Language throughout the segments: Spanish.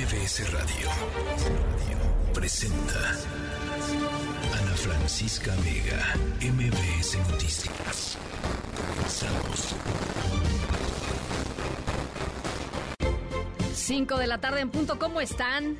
MBS Radio presenta Ana Francisca Vega, MBS Noticias. Comenzamos. 5 de la tarde en punto, ¿cómo están?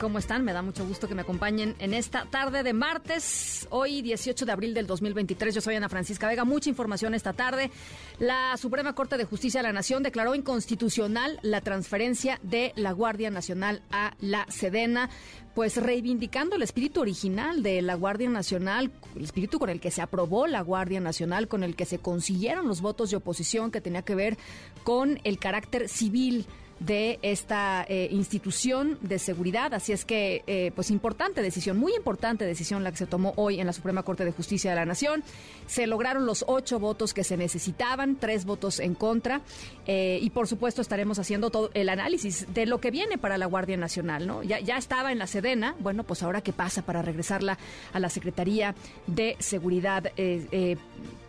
¿Cómo están? Me da mucho gusto que me acompañen en esta tarde de martes, hoy 18 de abril del 2023. Yo soy Ana Francisca Vega. Mucha información esta tarde. La Suprema Corte de Justicia de la Nación declaró inconstitucional la transferencia de la Guardia Nacional a la Sedena pues reivindicando el espíritu original de la Guardia Nacional, el espíritu con el que se aprobó la Guardia Nacional, con el que se consiguieron los votos de oposición que tenía que ver con el carácter civil de esta eh, institución de seguridad. Así es que, eh, pues importante decisión, muy importante decisión la que se tomó hoy en la Suprema Corte de Justicia de la Nación. Se lograron los ocho votos que se necesitaban, tres votos en contra. Eh, y por supuesto estaremos haciendo todo el análisis de lo que viene para la Guardia Nacional. ¿no? Ya, ya estaba en la Sedena, bueno, pues ahora qué pasa para regresarla a la Secretaría de Seguridad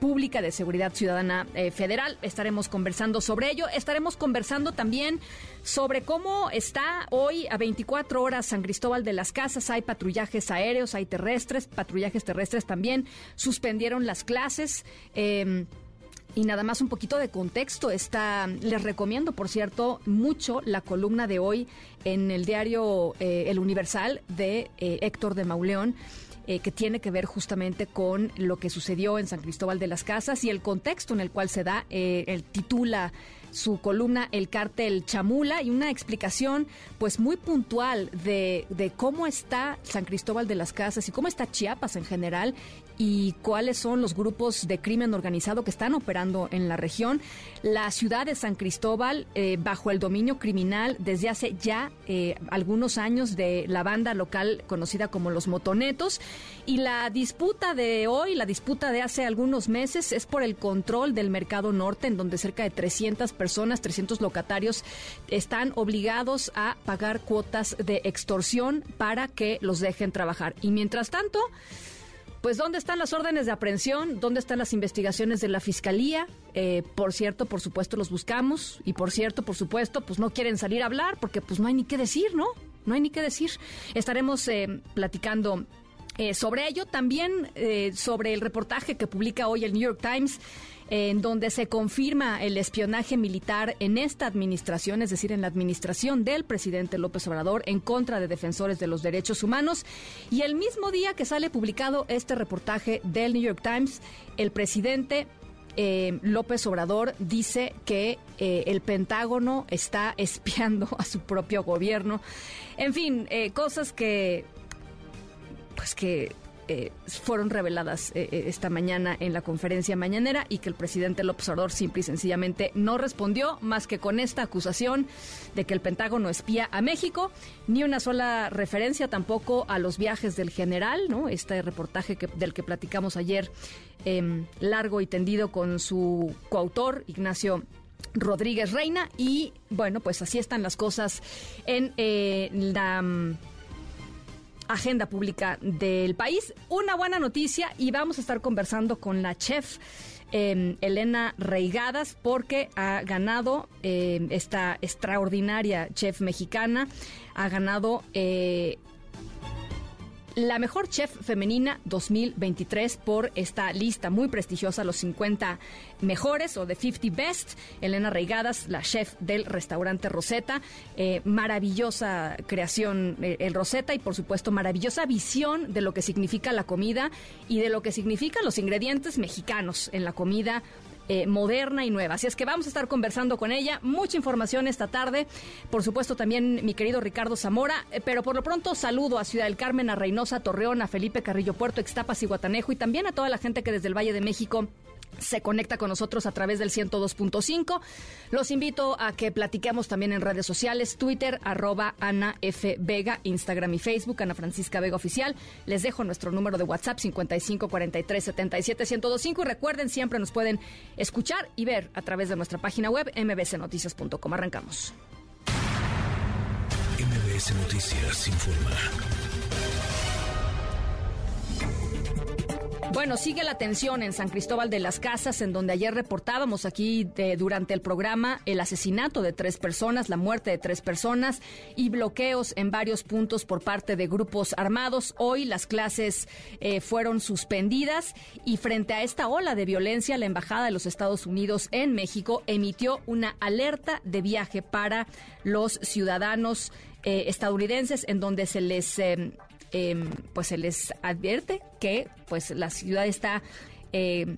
Pública, de Seguridad Ciudadana Federal. Estaremos conversando sobre ello. Estaremos conversando también sobre cómo está hoy a 24 horas San Cristóbal de las Casas. Hay patrullajes aéreos, hay terrestres, patrullajes terrestres también. Suspendieron las clases. Em, y nada más un poquito de contexto. Está, les recomiendo, por cierto, mucho la columna de hoy en el diario eh, El Universal de eh, Héctor de Mauleón. Eh, que tiene que ver justamente con lo que sucedió en San Cristóbal de las Casas y el contexto en el cual se da, el titula su columna El cártel Chamula y una explicación pues muy puntual de, de cómo está San Cristóbal de las Casas y cómo está Chiapas en general y cuáles son los grupos de crimen organizado que están operando en la región. La ciudad de San Cristóbal, eh, bajo el dominio criminal desde hace ya eh, algunos años de la banda local conocida como los Motonetos. Y la disputa de hoy, la disputa de hace algunos meses, es por el control del mercado norte, en donde cerca de 300 personas, 300 locatarios, están obligados a pagar cuotas de extorsión para que los dejen trabajar. Y mientras tanto, pues ¿dónde están las órdenes de aprehensión? ¿Dónde están las investigaciones de la Fiscalía? Eh, por cierto, por supuesto, los buscamos. Y por cierto, por supuesto, pues no quieren salir a hablar porque pues no hay ni qué decir, ¿no? No hay ni qué decir. Estaremos eh, platicando eh, sobre ello, también sobre el reportaje que publica hoy el New York Times en donde se confirma el espionaje militar en esta administración, es decir, en la administración del presidente López Obrador en contra de defensores de los derechos humanos. Y el mismo día que sale publicado este reportaje del New York Times, el presidente eh, López Obrador dice que eh, el Pentágono está espiando a su propio gobierno. En fin, eh, cosas que pues que eh, fueron reveladas eh, eh, esta mañana en la conferencia mañanera y que el presidente López Obrador simple y sencillamente no respondió más que con esta acusación de que el Pentágono espía a México, ni una sola referencia tampoco a los viajes del general, ¿no? Este reportaje del que platicamos ayer em, largo y tendido con su coautor Ignacio Rodríguez Reina y bueno, pues así están las cosas en la agenda pública del país. Una buena noticia y vamos a estar conversando con la chef. Em, Elena Reigadas porque ha ganado em, esta extraordinaria chef mexicana, ha ganado eh, la mejor chef femenina 2023 por esta lista muy prestigiosa, los 50 mejores o de 50 best. Elena Reigadas, la chef del restaurante Rosetta. Eh, maravillosa creación eh, el Rosetta y por supuesto maravillosa visión de lo que significa la comida y de lo que significan los ingredientes mexicanos en la comida eh, moderna y nueva. Así es que vamos a estar conversando con ella. Mucha información esta tarde. Por supuesto, también mi querido Ricardo Zamora. Eh, pero por lo pronto, saludo a Ciudad del Carmen, a Reynosa, Torreón, a Felipe Carrillo Puerto, Extapas y Guatanejo y también a toda la gente que desde el Valle de México se conecta con nosotros a través del 102.5. Los invito a que platiquemos también en redes sociales, Twitter, arroba Ana F. Vega, Instagram y Facebook, Ana Francisca Vega Oficial. Les dejo nuestro número de WhatsApp 55 43 77 1025 y recuerden, siempre nos pueden escuchar y ver a través de nuestra página web mbcnoticias.com. Arrancamos. MBS Noticias informa. Bueno, sigue la tensión en San Cristóbal de las Casas, en donde ayer reportábamos aquí durante el programa el asesinato de tres personas, la muerte de tres personas y bloqueos en varios puntos por parte de grupos armados. Hoy las clases eh, fueron suspendidas y frente a esta ola de violencia, la Embajada de los Estados Unidos en México emitió una alerta de viaje para los ciudadanos eh, estadounidenses en donde se les eh, Em, pues se les advierte que pues la ciudad está em,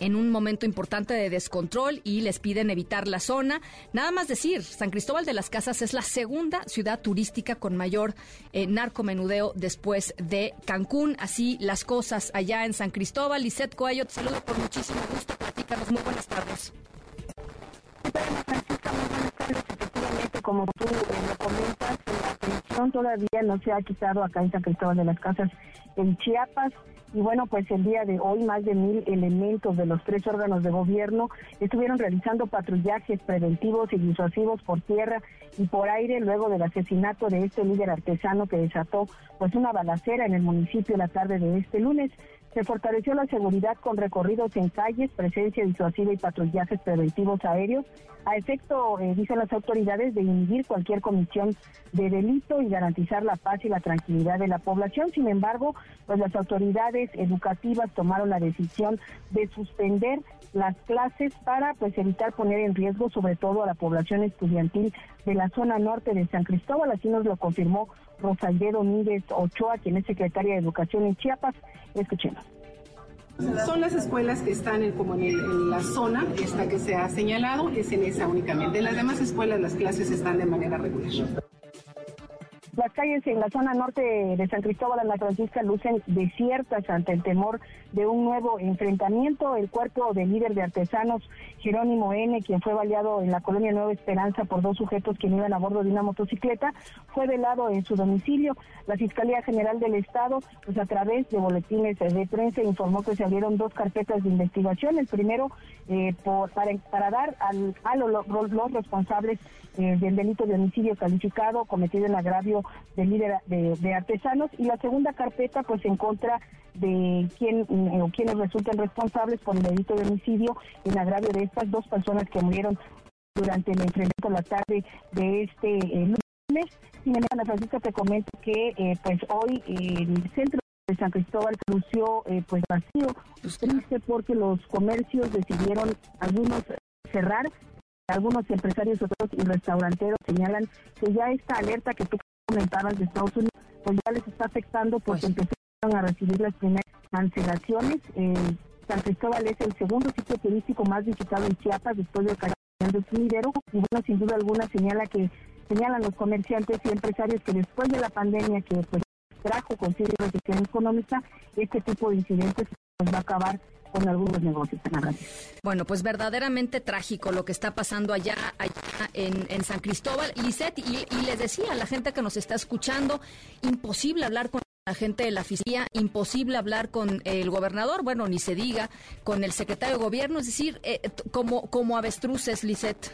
en un momento importante de descontrol y les piden evitar la zona. Nada más decir, San Cristóbal de las Casas es la segunda ciudad turística con mayor eh, narcomenudeo después de Cancún. Así las cosas allá en San Cristóbal. Lisette Coello, te saludo por muchísimo gusto. Platícanos. Muy buenas tardes. Como tú eh, todavía no se ha quitado acá en San Cristóbal de las Casas en Chiapas. Y bueno, pues el día de hoy más de mil elementos de los tres órganos de gobierno estuvieron realizando patrullajes preventivos y disuasivos por tierra y por aire luego del asesinato de este líder artesano que desató pues una balacera en el municipio la tarde de este lunes. Se fortaleció la seguridad con recorridos en calles, presencia disuasiva y patrullajes preventivos aéreos, a efecto, eh, dicen las autoridades, de inhibir cualquier comisión de delito y garantizar la paz y la tranquilidad de la población. Sin embargo, pues las autoridades educativas tomaron la decisión de suspender las clases para pues evitar poner en riesgo sobre todo a la población estudiantil de la zona norte de San Cristóbal, así nos lo confirmó Rosalde Domínguez Ochoa, quien es secretaria de Educación en Chiapas. Escuchemos. Son las escuelas que están en, como en, la zona esta que se ha señalado, es en esa únicamente. En las demás escuelas las clases están de manera regular. Las calles en la zona norte de San Cristóbal de la Francisca lucen desiertas ante el temor de un nuevo enfrentamiento. El cuerpo del líder de artesanos, Jerónimo N., quien fue baleado en la colonia Nueva Esperanza por dos sujetos que iban a bordo de una motocicleta, fue velado en su domicilio. La Fiscalía General del Estado, pues a través de boletines de prensa, informó que se abrieron dos carpetas de investigación. El primero, eh, por, para, dar al, a los, los responsables eh, del delito de homicidio calificado cometido en agravio del líder de, artesanos. Y la segunda carpeta pues en contra de quien eh, o quienes resulten responsables por el delito de homicidio en agravio de estas dos personas que murieron durante el enfrentamiento la tarde de este eh, lunes. Sin embargo, Ana Francisca te comento que eh, pues hoy el centro de San Cristóbal lució pues vacío, triste porque los comercios decidieron algunos cerrar. Algunos empresarios otros y restauranteros señalan que ya esta alerta que tú comentabas de Estados Unidos, pues ya les está afectando porque pues empezaron a recibir las primeras cancelaciones. Eh, San Cristóbal es el segundo sitio turístico más visitado en Chiapas después de Sumidero y bueno, sin duda alguna señala que señalan los comerciantes y empresarios que después de la pandemia que pues trajo consigo recesión económica, este tipo de incidentes pues, va a acabar con algunos negocios Bueno, pues verdaderamente trágico lo que está pasando allá, allá en, San Cristóbal. Lisette, y, y les decía a la gente que nos está escuchando, imposible hablar con la gente de la fiscalía, imposible hablar con el gobernador, bueno, ni se diga, con el secretario de gobierno, es decir, eh, como, como avestruces, Lisette.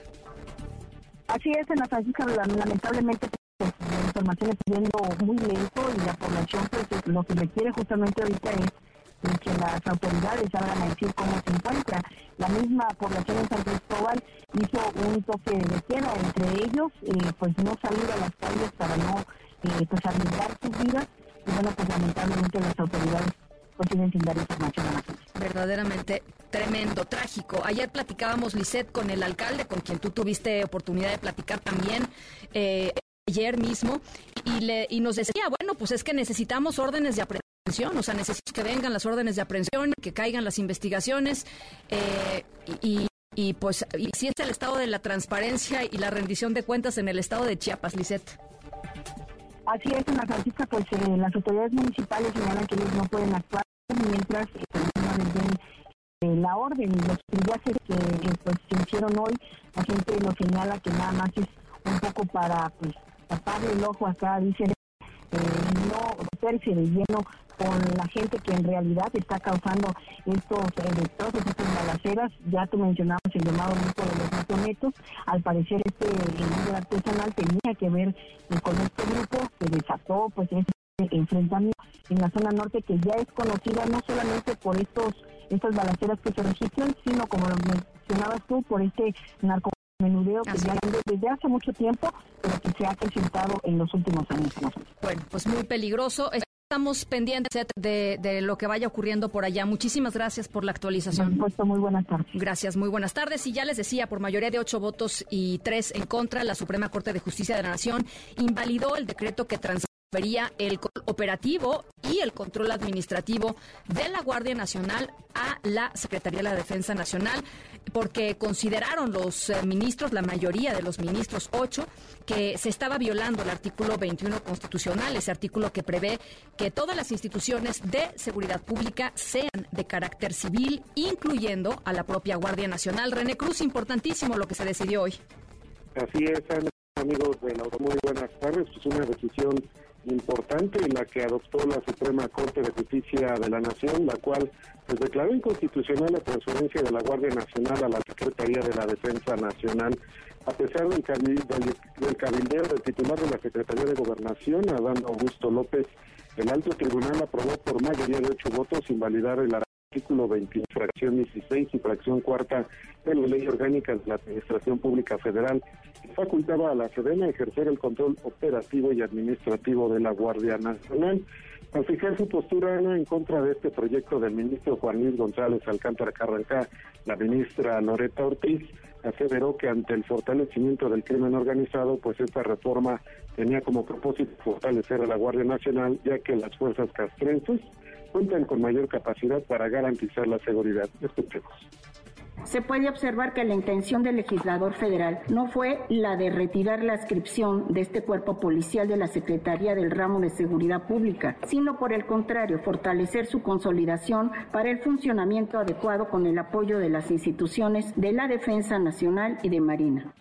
Así es, en la Francisca, lamentablemente pues, la información está yendo muy lento y la población pues, lo que le quiere justamente ahorita es que las autoridades salgan a decir cómo se encuentra. La misma población en San Cristóbal hizo un toque de queda entre ellos, eh, pues no salir a las calles para no eh, pues arriesgar sus vidas y bueno, pues lamentablemente las autoridades pues siguen sin dar información a la gente. Verdaderamente tremendo, trágico. Ayer platicábamos, Lisette, con el alcalde, con quien tú tuviste oportunidad de platicar también. Eh, ayer mismo y, le, y nos decía, bueno, pues es que necesitamos órdenes de aprehensión o sea, necesito que vengan las órdenes de aprehensión, que caigan las investigaciones eh, y, pues y si es el estado de la transparencia y la rendición de cuentas en el estado de Chiapas, Lisette. Así es, Ana pues eh, las autoridades municipales señalan que ellos no pueden actuar mientras eh, no les den eh, la orden los viajes que pues, se hicieron hoy, la gente lo señala que nada más es un poco para pues taparle el ojo acá, dicen no meterse de lleno con la gente que en realidad está causando estos eh, estas balaceras. Ya tú mencionabas el llamado grupo de los matonetos. Al parecer este libro artesanal tenía que ver eh, con este grupo, se desató pues este enfrentamiento en la zona norte que ya es conocida no solamente por estos estas balaceras que se registran, sino como lo mencionabas tú, por este narcomenudeo que ya desde hace mucho tiempo, pero que se ha presentado en los últimos años. Bueno, pues muy peligroso. Estamos pendientes de, lo que vaya ocurriendo por allá. Muchísimas gracias por la actualización. Por supuesto, muy buenas tardes. Gracias, muy buenas tardes. Y ya les decía, por mayoría de ocho votos y tres en contra, la Suprema Corte de Justicia de la Nación invalidó el decreto que trans el operativo y el control administrativo de la Guardia Nacional a la Secretaría de la Defensa Nacional, porque consideraron los eh, ministros, la mayoría de los ministros, ocho, que se estaba violando el artículo 21 constitucional, ese artículo que prevé que todas las instituciones de seguridad pública sean de carácter civil, incluyendo a la propia Guardia Nacional. René Cruz, importantísimo lo que se decidió hoy. Así es, amigos de la muy buenas tardes. Es una decisión importante en la que adoptó la Suprema Corte de Justicia de la Nación, la cual pues, declaró inconstitucional la transferencia de la Guardia Nacional a la Secretaría de la Defensa Nacional. A pesar del, del, cabildeo del titular de la Secretaría de Gobernación, Adán Augusto López, el alto tribunal aprobó por mayoría de ocho votos invalidar el artículo 21, fracción 16 y fracción cuarta de la Ley Orgánica de la Administración Pública Federal, facultaba a la Sedena ejercer el control operativo y administrativo de la Guardia Nacional. Al fijar su postura en contra de este proyecto del ministro Juan Luis González Alcántara Carrancá, la ministra Loreta Ortiz aseveró que ante el fortalecimiento del crimen organizado, pues esta reforma tenía como propósito fortalecer a la Guardia Nacional, ya que las fuerzas castrenses cuentan con mayor capacidad para garantizar la seguridad. Escuchemos. Se puede observar que la intención del legislador federal no fue la de retirar la adscripción de este cuerpo policial de la Secretaría del Ramo de Seguridad Pública, sino por el contrario, fortalecer su consolidación para el funcionamiento adecuado con el apoyo de las instituciones de la Defensa Nacional y de Marina.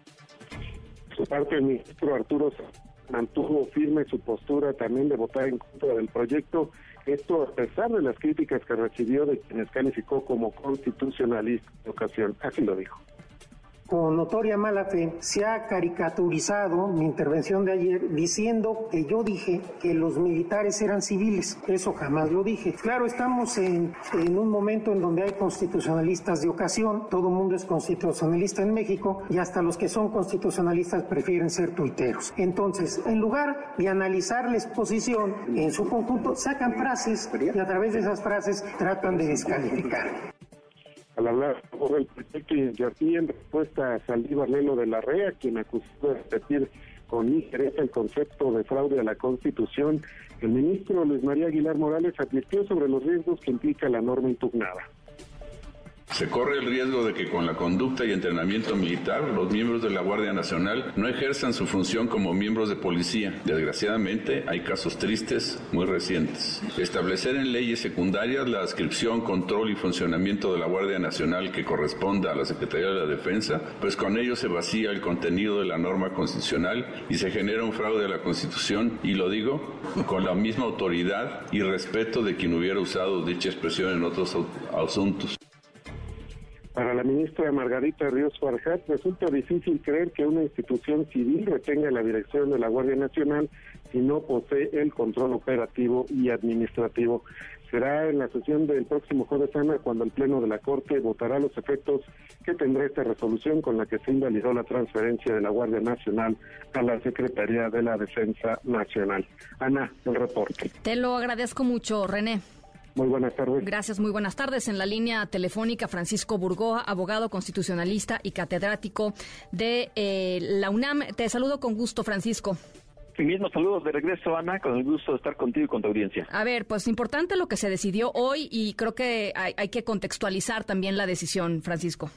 Por parte, el ministro Arturo mantuvo firme su postura también de votar en contra del proyecto esto a pesar de las críticas que recibió de quienes calificó como constitucionalista en ocasión. Así lo dijo con notoria mala fe, se ha caricaturizado mi intervención de ayer diciendo que yo dije que los militares eran civiles. Eso jamás lo dije. Claro, estamos en, en un momento en donde hay constitucionalistas de ocasión, todo el mundo es constitucionalista en México y hasta los que son constitucionalistas prefieren ser tuiteros. Entonces, en lugar de analizar la exposición en su conjunto, sacan frases y a través de esas frases tratan de descalificar al hablar sobre el proyecto y en respuesta a Saldívar Lelo de la REA, quien acusó de repetir con ligereza el concepto de fraude a la Constitución, el ministro Luis María Aguilar Morales advirtió sobre los riesgos que implica la norma impugnada. Se corre el riesgo de que con la conducta y entrenamiento militar los miembros de la Guardia Nacional no ejerzan su función como miembros de policía. Desgraciadamente hay casos tristes muy recientes. Establecer en leyes secundarias la adscripción, control y funcionamiento de la Guardia Nacional que corresponda a la Secretaría de la Defensa, pues con ello se vacía el contenido de la norma constitucional y se genera un fraude a la Constitución y lo digo con la misma autoridad y respeto de quien hubiera usado dicha expresión en otros asuntos. Para la ministra Margarita Ríos Farjat resulta difícil creer que una institución civil retenga la dirección de la Guardia Nacional si no posee el control operativo y administrativo. Será en la sesión del próximo jueves Ana cuando el Pleno de la Corte votará los efectos que tendrá esta resolución con la que se invalidó la transferencia de la Guardia Nacional a la Secretaría de la Defensa Nacional. Ana, el reporte. Te lo agradezco mucho, René. Muy buenas tardes. Gracias, muy buenas tardes. En la línea telefónica, Francisco Burgoa, abogado constitucionalista y catedrático de eh, la UNAM. Te saludo con gusto, Francisco. Sí mismo, saludos de regreso, Ana, con el gusto de estar contigo y con tu audiencia. A ver, pues importante lo que se decidió hoy y creo que hay que contextualizar también la decisión, Francisco.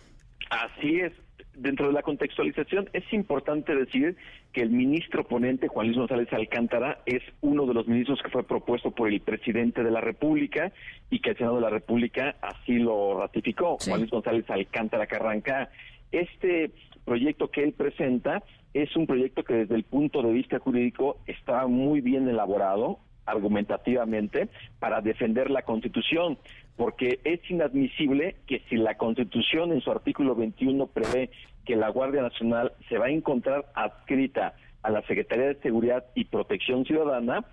Así es dentro de la contextualización es importante decir que el ministro ponente Juan Luis González Alcántara es uno de los ministros que fue propuesto por el presidente de la República y que el Senado de la República así lo ratificó. Juan Luis González Alcántara Carranca. Este proyecto que él presenta es un proyecto que desde el punto de vista jurídico está muy bien elaborado argumentativamente para defender la Constitución porque es inadmisible que si la Constitución en su artículo 21 prevé que la Guardia Nacional se va a encontrar adscrita a la Secretaría de Seguridad y Protección Ciudadana,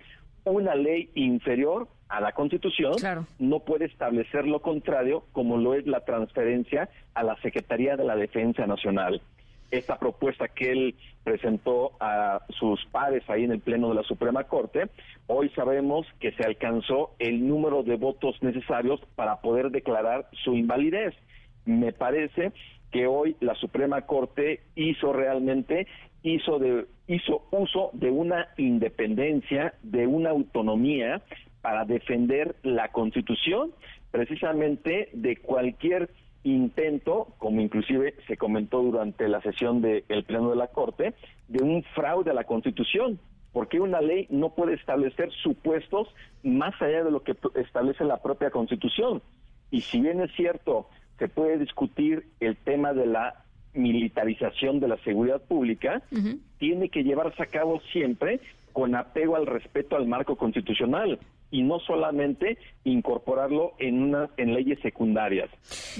una ley inferior a la Constitución no puede establecer lo contrario, como lo es la transferencia a la Secretaría de la Defensa Nacional. Esta propuesta que él presentó a sus pares ahí en el Pleno de la Suprema Corte, hoy sabemos que se alcanzó el número de votos necesarios para poder declarar su invalidez. Me parece que hoy la Suprema Corte hizo realmente hizo de hizo uso de una independencia, de una autonomía para defender la Constitución, precisamente de cualquier intento, como inclusive se comentó durante la sesión del Pleno de la Corte, de un fraude a la Constitución, porque una ley no puede establecer supuestos más allá de lo que establece la propia Constitución. Y si bien es cierto, se puede discutir el tema de la militarización de la seguridad pública, tiene que llevarse a cabo siempre con apego al respeto al marco constitucional y no solamente incorporarlo en una en leyes secundarias.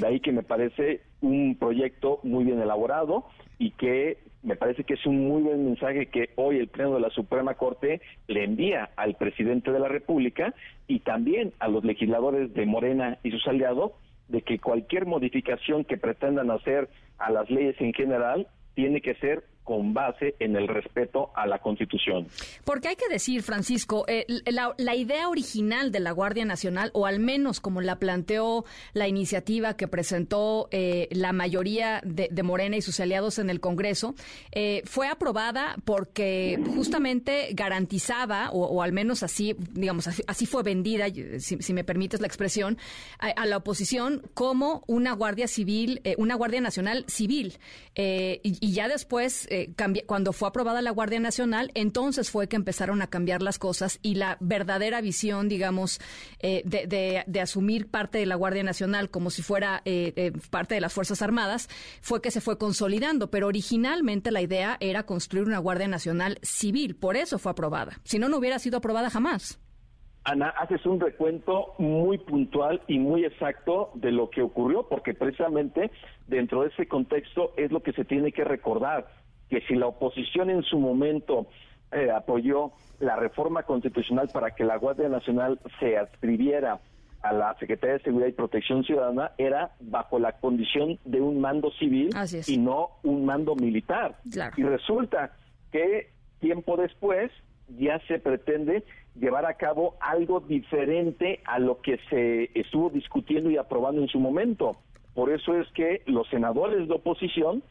De ahí que me parece un proyecto muy bien elaborado y que me parece que es un muy buen mensaje que hoy el Pleno de la Suprema Corte le envía al presidente de la República y también a los legisladores de Morena y sus aliados de que cualquier modificación que pretendan hacer a las leyes en general tiene que ser con base en el respeto a la Constitución. Porque hay que decir, Francisco, eh, la, idea original de la Guardia Nacional, o al menos como la planteó la iniciativa que presentó eh, la mayoría de, Morena y sus aliados en el Congreso, eh, fue aprobada porque justamente garantizaba, o, al menos así, digamos, así, fue vendida, si, me permites la expresión, a, la oposición como una Guardia Civil, una Guardia Nacional civil. y ya después eh, cuando fue aprobada la Guardia Nacional, entonces fue que empezaron a cambiar las cosas y la verdadera visión, digamos, eh, de, asumir parte de la Guardia Nacional como si fuera eh, parte de las Fuerzas Armadas, fue que se fue consolidando. Pero originalmente la idea era construir una Guardia Nacional civil, por eso fue aprobada. Si no, no hubiera sido aprobada jamás. Ana, haces un recuento muy puntual y muy exacto de lo que ocurrió, porque precisamente dentro de ese contexto es lo que se tiene que recordar que si la oposición en su momento eh, apoyó la reforma constitucional para que la Guardia Nacional se adscribiera a la Secretaría de Seguridad y Protección Ciudadana era bajo la condición de un mando civil y no un mando militar. Y resulta que tiempo después ya se pretende llevar a cabo algo diferente a lo que se estuvo discutiendo y aprobando en su momento. Por eso es que los senadores de oposición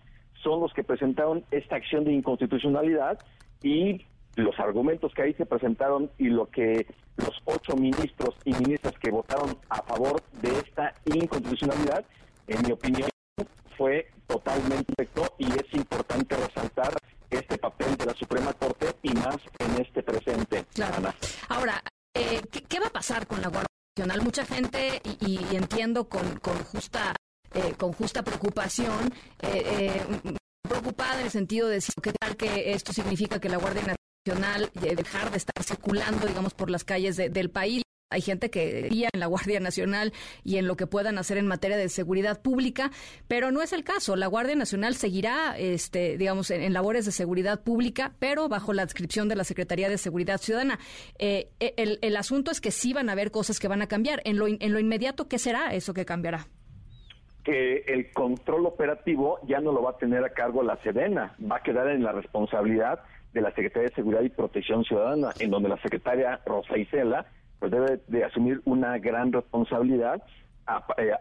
son los que presentaron esta acción de inconstitucionalidad y los argumentos que ahí se presentaron y lo que los ocho ministros y ministras que votaron a favor de esta inconstitucionalidad, en mi opinión, fue totalmente correcto y es importante resaltar este papel de la Suprema Corte y más en este presente. Ahora, eh, ¿qué, va a pasar con la Guardia Nacional? Mucha gente, y, y entiendo con, con justa eh, con justa preocupación, eh, eh, preocupada en el sentido de decir qué tal que esto significa que la Guardia Nacional dejar de estar circulando, digamos, por las calles del país. Hay gente que confía en la Guardia Nacional y en lo que puedan hacer en materia de seguridad pública, pero no es el caso. La Guardia Nacional seguirá, este, digamos, en, labores de seguridad pública, pero bajo la adscripción de la Secretaría de Seguridad Ciudadana. el, el, asunto es que sí van a haber cosas que van a cambiar. En lo, en lo inmediato, ¿qué será eso que cambiará? Que el control operativo ya no lo va a tener a cargo la Sedena, va a quedar en la responsabilidad de la Secretaría de Seguridad y Protección Ciudadana, en donde la secretaria Rosa Isela pues debe de asumir una gran responsabilidad a, eh,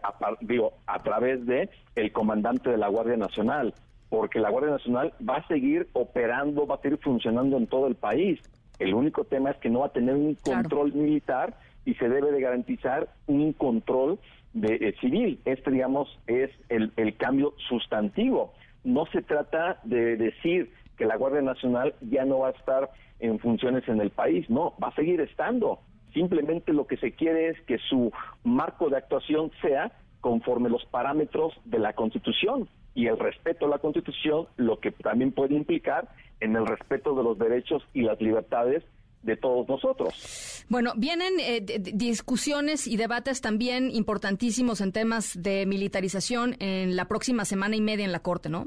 digo, a través de el comandante de la Guardia Nacional, porque la Guardia Nacional va a seguir operando, va a seguir funcionando en todo el país. El único tema es que no va a tener un control militar y se debe de garantizar un control de, eh, civil. Este, digamos, es el, el cambio sustantivo. No se trata de decir que la Guardia Nacional ya no va a estar en funciones en el país, no, va a seguir estando. Simplemente lo que se quiere es que su marco de actuación sea conforme los parámetros de la Constitución y el respeto a la Constitución, lo que también puede implicar en el respeto de los derechos y las libertades de todos nosotros. Bueno, vienen eh, discusiones y debates también importantísimos en temas de militarización en la próxima semana y media en la Corte, ¿no?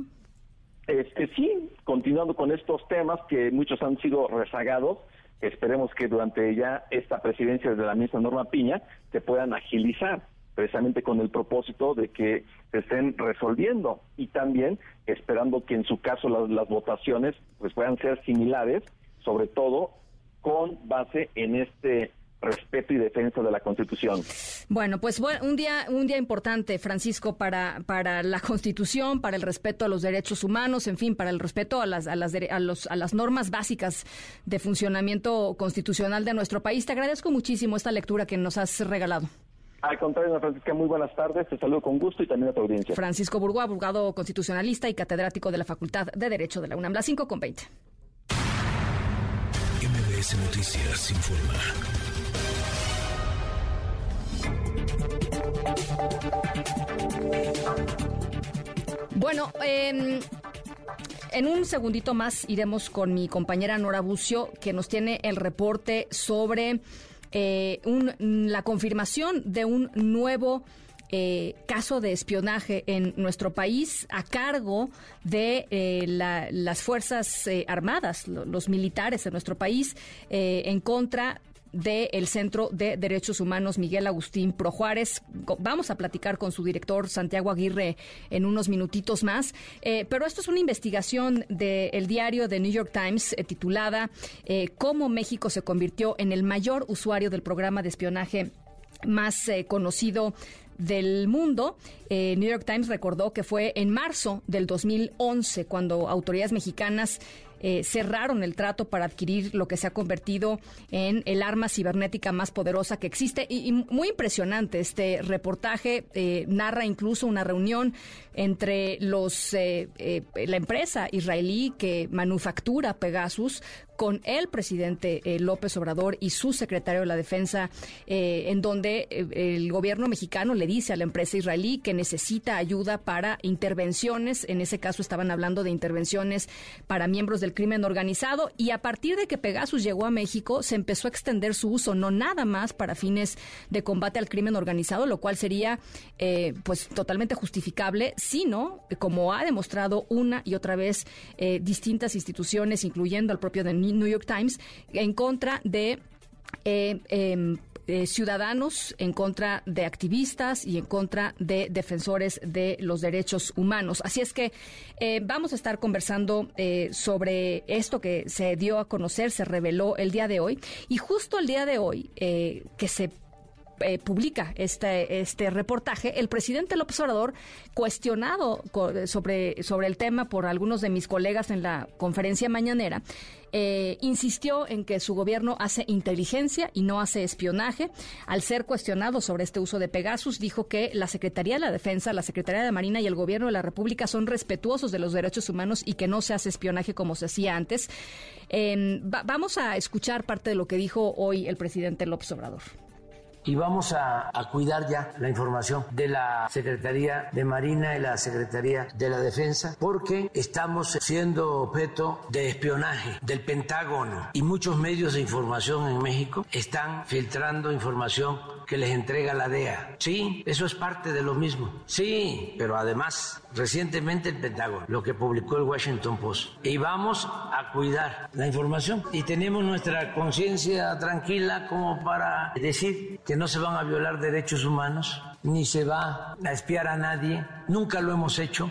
Este, sí, continuando con estos temas que muchos han sido rezagados, esperemos que durante ya esta presidencia de la misma Norma Piña se puedan agilizar precisamente con el propósito de que se estén resolviendo y también esperando que en su caso las, las votaciones pues puedan ser similares, sobre todo con base en este respeto y defensa de la Constitución. Bueno, pues un día un día importante, Francisco, para para la Constitución, para el respeto a los derechos humanos, en fin, para el respeto a las a las a, los, a las normas básicas de funcionamiento constitucional de nuestro país. Te agradezco muchísimo esta lectura que nos has regalado. Al contrario, Francisca, muy buenas tardes. Te saludo con gusto y también a tu audiencia. Francisco Burgua, abogado constitucionalista y catedrático de la Facultad de Derecho de la UNAM. La 5 con 20. MBS Noticias informa. Bueno, eh, en un segundito más iremos con mi compañera Nora Bucio, que nos tiene el reporte sobre eh, la confirmación de un nuevo eh, caso de espionaje en nuestro país a cargo de eh, las Fuerzas Armadas, los militares en nuestro país, en contra del Centro de Derechos Humanos Miguel Agustín Pro Juárez. Vamos a platicar con su director Santiago Aguirre en unos minutitos más. Eh, pero esto es una investigación del diario The New York Times eh, titulada eh, Cómo México se convirtió en el mayor usuario del programa de espionaje más conocido del mundo. New York Times recordó que fue en marzo del 2011 cuando autoridades mexicanas eh, cerraron el trato para adquirir lo que se ha convertido en el arma cibernética más poderosa que existe. Y, muy impresionante, este reportaje eh, narra incluso una reunión entre los eh, la empresa israelí que manufactura Pegasus con el presidente López Obrador y su secretario de la Defensa, en donde el gobierno mexicano le dice a la empresa israelí que necesita ayuda para intervenciones. En ese caso estaban hablando de intervenciones para miembros del crimen organizado y a partir de que Pegasus llegó a México se empezó a extender su uso no nada más para fines de combate al crimen organizado, lo cual sería eh, pues totalmente justificable, sino como ha demostrado una y otra vez eh, distintas instituciones, incluyendo al propio The New York Times, en contra de eh, em, eh, ciudadanos, en contra de activistas y en contra de defensores de los derechos humanos. Así es que eh, vamos a estar conversando eh, sobre esto que se dio a conocer, se reveló el día de hoy. Y justo el día de hoy, que se eh, publica este, este reportaje, el presidente López Obrador, cuestionado sobre, sobre el tema por algunos de mis colegas en la conferencia mañanera, eh, insistió en que su gobierno hace inteligencia y no hace espionaje. Al ser cuestionado sobre este uso de Pegasus, dijo que la Secretaría de la Defensa, la Secretaría de Marina y el gobierno de la República son respetuosos de los derechos humanos y que no se hace espionaje como se hacía antes. Em, vamos a escuchar parte de lo que dijo hoy el presidente López Obrador y vamos a, cuidar ya la información de la Secretaría de Marina y la Secretaría de la Defensa porque estamos siendo objeto de espionaje del Pentágono y muchos medios de información en México están filtrando información que les entrega la DEA. Sí, eso es parte de lo mismo. Sí, pero además, recientemente el Pentágono, lo que publicó el Washington Post. Y vamos a cuidar la información. Y tenemos nuestra conciencia tranquila como para decir que no se van a violar derechos humanos, ni se va a espiar a nadie. Nunca lo hemos hecho.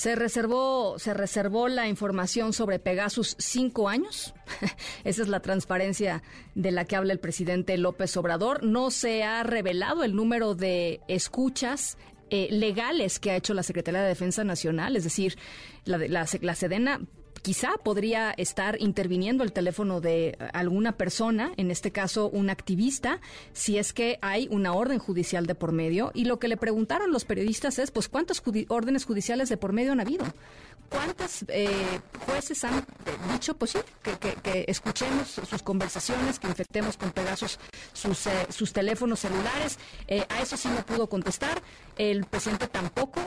Se reservó, se reservó la información sobre Pegasus cinco años. Esa es la transparencia de la que habla el presidente López Obrador. No se ha revelado el número de escuchas eh, legales que ha hecho la Secretaría de Defensa Nacional, es decir, la, la, la Sedena quizá podría estar interviniendo el teléfono de alguna persona, en este caso un activista, si es que hay una orden judicial de por medio. Y lo que le preguntaron los periodistas es, pues, ¿cuántas órdenes judiciales de por medio han habido? ¿Cuántos eh, jueces han dicho, pues sí, que, escuchemos sus conversaciones, que infectemos con pedazos sus, eh, sus teléfonos celulares? Eh, a eso sí no pudo contestar. El presidente tampoco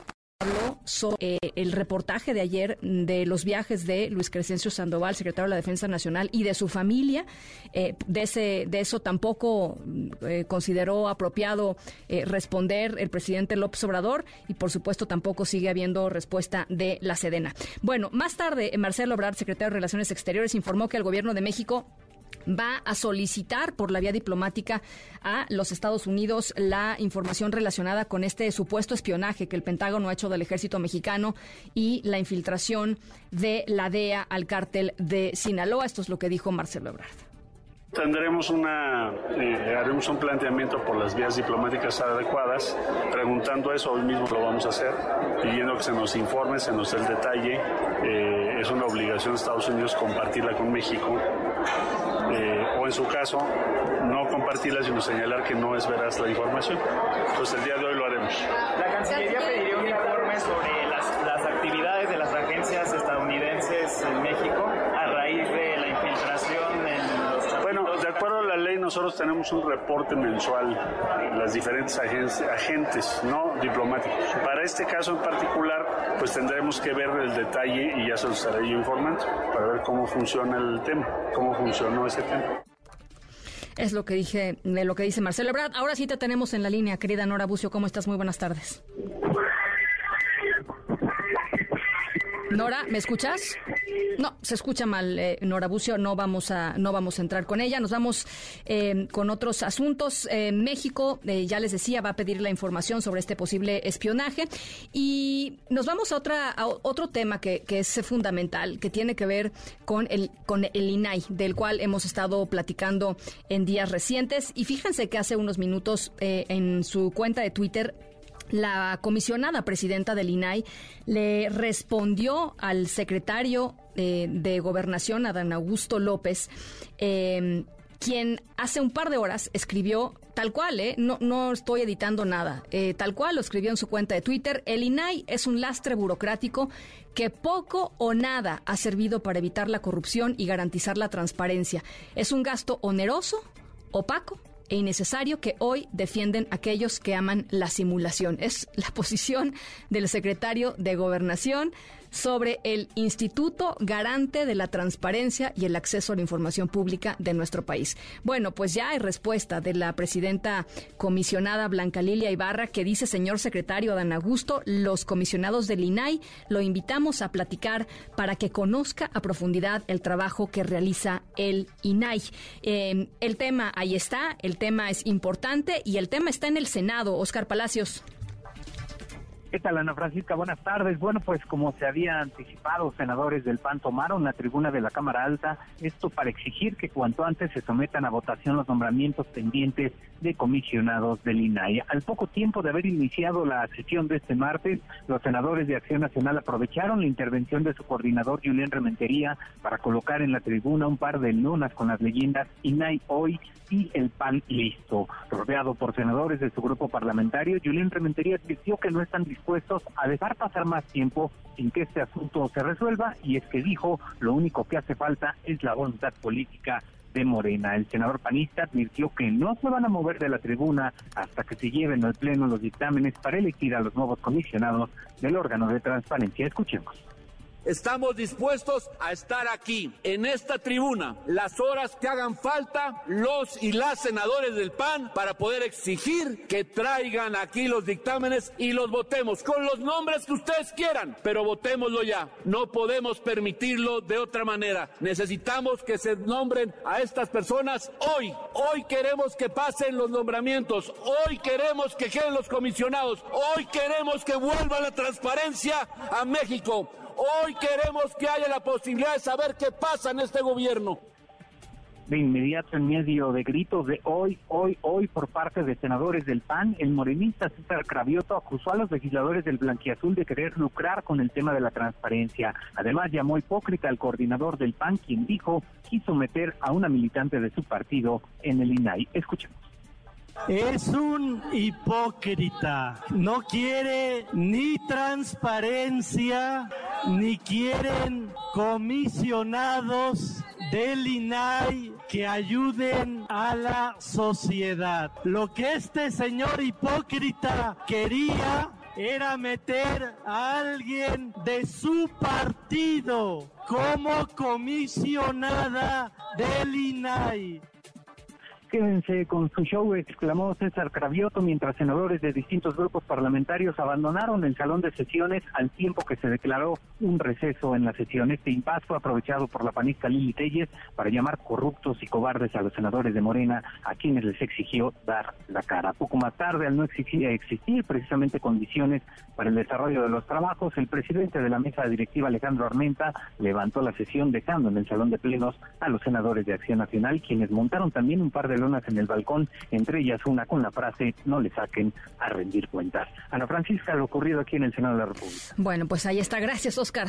habló sobre eh, el reportaje de ayer de los viajes de Luis Crescencio Sandoval, secretario de la Defensa Nacional, y de su familia. Eh, de, ese, de eso tampoco eh, consideró apropiado responder el presidente López Obrador y, por supuesto, tampoco sigue habiendo respuesta de la Sedena. Bueno, más tarde, Marcelo Obrador, secretario de Relaciones Exteriores, informó que el gobierno de México va a solicitar por la vía diplomática a los Estados Unidos la información relacionada con este supuesto espionaje que el Pentágono ha hecho del ejército mexicano y la infiltración de la DEA al cártel de Sinaloa. Esto es lo que dijo Marcelo Ebrard. Tendremos una, eh, haremos un planteamiento por las vías diplomáticas adecuadas, preguntando eso, hoy mismo lo vamos a hacer, pidiendo que se nos informe, se nos dé el detalle. Eh, es una obligación de Estados Unidos compartirla con México eh, o en su caso no compartirla sino señalar que no es veraz la información. Entonces el día de hoy lo haremos. La Cancillería pediría un informe sobre las, las actividades de las agencias estadounidenses en México a raíz de la infiltración en los... Bueno, de acuerdo a la ley nosotros tenemos un reporte mensual, las diferentes agentes no diplomáticos. Para este caso en particular, pues tendremos que ver el detalle y ya se lo estaré informando para ver cómo funciona el tema, cómo funcionó ese tema. Es lo que dije, lo que dice Marcelo Ebrard. Ahora sí te tenemos en la línea, querida Nora Bucio. ¿Cómo estás? Muy buenas tardes. Nora, ¿me escuchas? No, se escucha mal, eh, no vamos a no vamos a entrar con ella. Nos vamos eh, con otros asuntos. Eh, México, ya les decía, va a pedir la información sobre este posible espionaje y nos vamos a otra a otro tema que, que, es fundamental, que tiene que ver con el con el INAI, del cual hemos estado platicando en días recientes. Y fíjense que hace unos minutos en su cuenta de Twitter la comisionada presidenta del INAI le respondió al secretario eh, de Gobernación, Adán Augusto López, em, quien hace un par de horas escribió tal cual, eh, no, estoy editando nada, eh, tal cual lo escribió en su cuenta de Twitter, el INAI es un lastre burocrático que poco o nada ha servido para evitar la corrupción y garantizar la transparencia. Es un gasto oneroso, opaco e innecesario que hoy defienden aquellos que aman la simulación. Es la posición del secretario de Gobernación sobre el Instituto Garante de la Transparencia y el Acceso a la Información Pública de nuestro país. Bueno, pues ya hay respuesta de la presidenta comisionada Blanca Lilia Ibarra que dice, señor secretario Dan Augusto, los comisionados del INAI lo invitamos a platicar para que conozca a profundidad el trabajo que realiza el INAI. Em, el tema ahí está, el tema es importante y el tema está en el Senado. Oscar Palacios. ¿Qué tal, Ana Francisca? Buenas tardes. Bueno, pues como se había anticipado, senadores del PAN tomaron la tribuna de la Cámara Alta, esto para exigir que cuanto antes se sometan a votación los nombramientos pendientes de comisionados del INAI. Al poco tiempo de haber iniciado la sesión de este martes, los senadores de Acción Nacional aprovecharon la intervención de su coordinador, Julián Rementería, para colocar en la tribuna un par de lunas con las leyendas INAI hoy y el PAN listo. Rodeado por senadores de su grupo parlamentario, Julián Rementería advirtió que no están dispuestos a dejar pasar más tiempo sin que este asunto se resuelva y es que dijo lo único que hace falta es la voluntad política de Morena. El senador panista advirtió que no se van a mover de la tribuna hasta que se lleven al Pleno los dictámenes para elegir a los nuevos comisionados del órgano de transparencia. Escuchemos. Estamos dispuestos a estar aquí, en esta tribuna, las horas que hagan falta los y las senadores del PAN para poder exigir que traigan aquí los dictámenes y los votemos con los nombres que ustedes quieran, pero votémoslo ya. No podemos permitirlo de otra manera. Necesitamos que se nombren a estas personas hoy. Hoy queremos que pasen los nombramientos. Hoy queremos que queden los comisionados. Hoy queremos que vuelva la transparencia a México. Hoy queremos que haya la posibilidad de saber qué pasa en este gobierno. De inmediato, en medio de gritos de hoy, hoy, hoy por parte de senadores del PAN, el morenista César Cravioto acusó a los legisladores del Blanquiazul de querer lucrar con el tema de la transparencia. Además, llamó hipócrita al coordinador del PAN, quien dijo quiso meter a una militante de su partido en el INAI. Escuchemos. Es un hipócrita. No quiere ni transparencia, ni quieren comisionados del INAI que ayuden a la sociedad. Lo que este señor hipócrita quería era meter a alguien de su partido como comisionada del INAI. Quédense con su show, exclamó César Cravioto mientras senadores de distintos grupos parlamentarios abandonaron el salón de sesiones al tiempo que se declaró un receso en la sesión. Este impasse fue aprovechado por la panista Lili Telles para llamar corruptos y cobardes a los senadores de Morena, a quienes les exigió dar la cara. Poco más tarde, al no exigir existir precisamente condiciones para el desarrollo de los trabajos, el presidente de la mesa directiva, Alejandro Armenta, levantó la sesión dejando en el salón de plenos a los senadores de Acción Nacional, quienes montaron también un par de en el balcón, entre ellas una con la frase no le saquen a rendir cuentas. Ana Francisca, lo ocurrido aquí en el Senado de la República. Bueno, pues ahí está. Gracias, Oscar.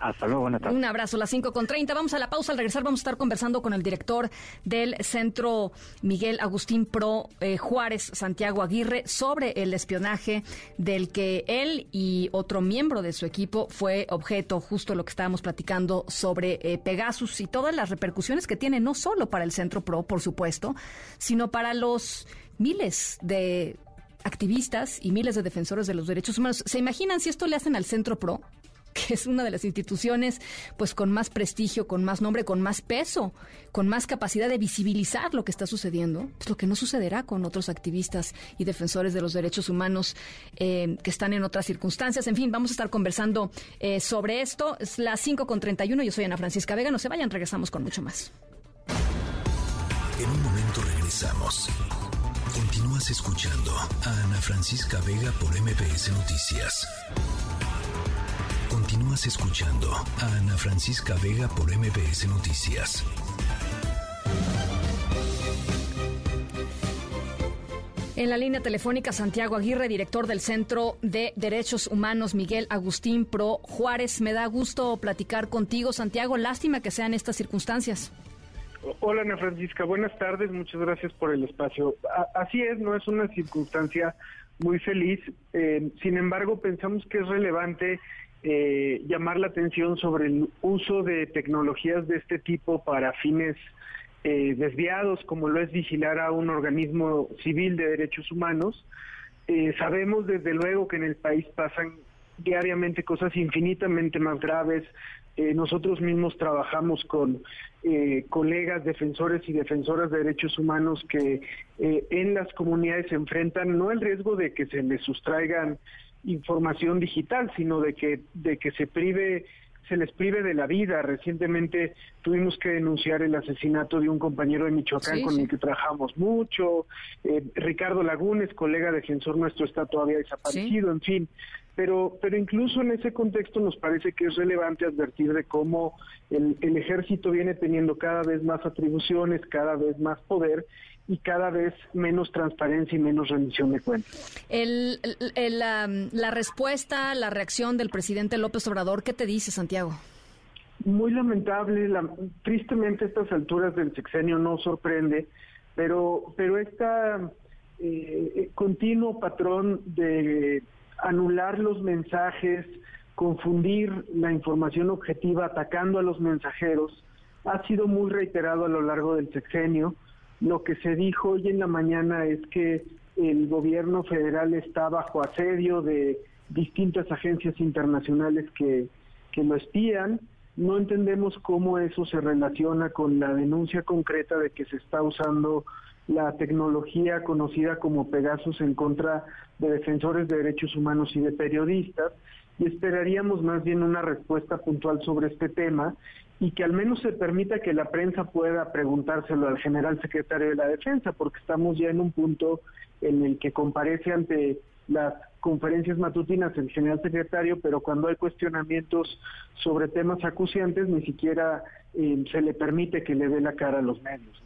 Hasta luego, buenas tardes. Un abrazo, las 5 con 30. Vamos a la pausa. Al regresar vamos a estar conversando con el director del Centro Miguel Agustín Pro eh, Juárez, Santiago Aguirre, sobre el espionaje del que él y otro miembro de su equipo fue objeto, justo lo que estábamos platicando sobre eh, Pegasus y todas las repercusiones que tiene, no solo para el Centro Pro, por supuesto, sino para los miles de activistas y miles de defensores de los derechos humanos. ¿Se imaginan si esto le hacen al Centro Pro? Que es una de las instituciones pues con más prestigio, con más nombre, con más peso, con más capacidad de visibilizar lo que está sucediendo, pues lo que no sucederá con otros activistas y defensores de los derechos humanos eh, que están en otras circunstancias. En fin, vamos a estar conversando eh, sobre esto. Es las 5 con 31. Yo soy Ana Francisca Vega. No se vayan, regresamos con mucho más. En un momento regresamos. Continúas escuchando a Ana Francisca Vega por MPS Noticias. Escuchando a Ana Francisca Vega por MBS Noticias. En la línea telefónica, Santiago Aguirre, director del Centro de Derechos Humanos Miguel Agustín Pro Juárez. Me da gusto platicar contigo, Santiago. Lástima que sean estas circunstancias. Hola Ana Francisca, buenas tardes, muchas gracias por el espacio. así es, no es una circunstancia muy feliz, eh, sin embargo pensamos que es relevante eh, llamar la atención sobre el uso de tecnologías de este tipo para fines eh, desviados, como lo es vigilar a un organismo civil de derechos humanos. Eh, sabemos desde luego que en el país pasan diariamente cosas infinitamente más graves. nosotros mismos trabajamos con colegas defensores y defensoras de derechos humanos que en las comunidades se enfrentan no el riesgo de que se les sustraigan información digital, sino de que, de que se prive se les prive de la vida. Recientemente tuvimos que denunciar el asesinato de un compañero de Michoacán con el que trabajamos mucho. Eh, Ricardo Lagunes, colega defensor nuestro, está todavía desaparecido, en fin. Pero, pero incluso en ese contexto nos parece que es relevante advertir de cómo el, el ejército viene teniendo cada vez más atribuciones, cada vez más poder y cada vez menos transparencia y menos rendición de cuentas. El, la, respuesta, la reacción del presidente López Obrador, ¿qué te dice, Santiago? Muy lamentable, tristemente a estas alturas del sexenio no sorprende, pero, pero este continuo patrón de anular los mensajes, confundir la información objetiva, atacando a los mensajeros, ha sido muy reiterado a lo largo del sexenio lo que se dijo hoy en la mañana es que el gobierno federal está bajo asedio de distintas agencias internacionales que, que lo espían. No entendemos cómo eso se relaciona con la denuncia concreta de que se está usando la tecnología conocida como Pegasus en contra de defensores de derechos humanos y de periodistas y esperaríamos más bien una respuesta puntual sobre este tema y que al menos se permita que la prensa pueda preguntárselo al general secretario de la Defensa, porque estamos ya en un punto en el que comparece ante las conferencias matutinas el general secretario, pero cuando hay cuestionamientos sobre temas acuciantes, ni siquiera eh, se le permite que le dé la cara a los medios.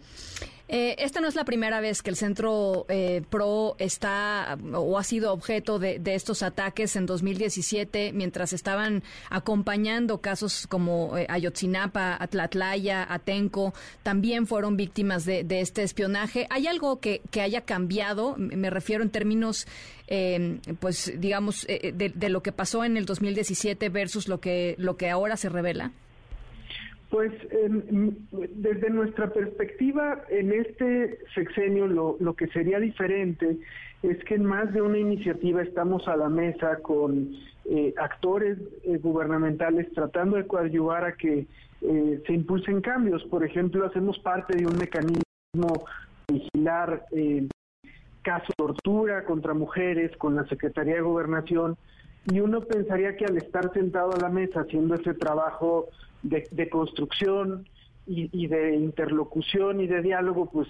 Eh, esta no es la primera vez que el Centro eh, PRO está o ha sido objeto de, estos ataques en 2017, mientras estaban acompañando casos como eh, Ayotzinapa, Atlatlaya, Atenco, también fueron víctimas de, este espionaje. ¿Hay algo que, haya cambiado? Me refiero en términos, pues digamos, de, de, lo que pasó en el 2017 versus lo que, lo que ahora se revela. Pues desde nuestra perspectiva, en este sexenio lo, lo, que sería diferente es que en más de una iniciativa estamos a la mesa con eh, actores eh, gubernamentales tratando de coadyuvar a que eh, se impulsen cambios. Por ejemplo, hacemos parte de un mecanismo de vigilar casos de tortura contra mujeres con la Secretaría de Gobernación y uno pensaría que al estar sentado a la mesa haciendo ese trabajo de, construcción y, de interlocución y de diálogo, pues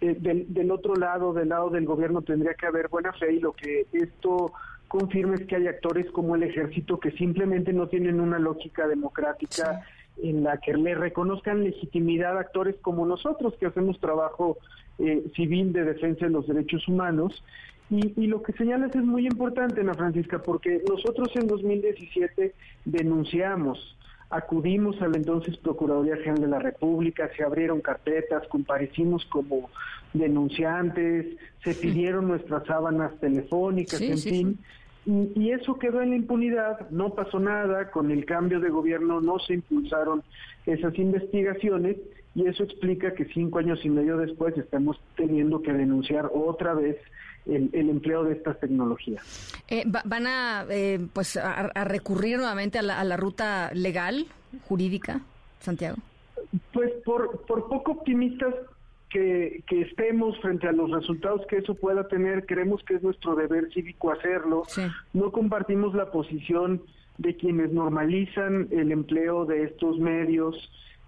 eh, del, otro lado, del lado del gobierno, tendría que haber buena fe y lo que esto confirma es que hay actores como el ejército que simplemente no tienen una lógica democrática. en la que le reconozcan legitimidad a actores como nosotros que hacemos trabajo eh, civil de defensa de los derechos humanos. Y, y, lo que señalas es muy importante, Ana Francisca, porque nosotros en 2017 denunciamos acudimos a la entonces Procuraduría General de la República, se abrieron carpetas, comparecimos como denunciantes, se pidieron nuestras sábanas telefónicas, en fin. Y, y, eso quedó en la impunidad, no pasó nada, con el cambio de gobierno no se impulsaron esas investigaciones y eso explica que cinco años y medio después estamos teniendo que denunciar otra vez el, empleo de estas tecnologías. Eh, ¿Van a, eh, pues, a, recurrir nuevamente a la, ruta legal, jurídica, Santiago? Pues por, por poco optimistas que, que, estemos frente a los resultados que eso pueda tener, creemos que es nuestro deber cívico hacerlo. No compartimos la posición de quienes normalizan el empleo de estos medios.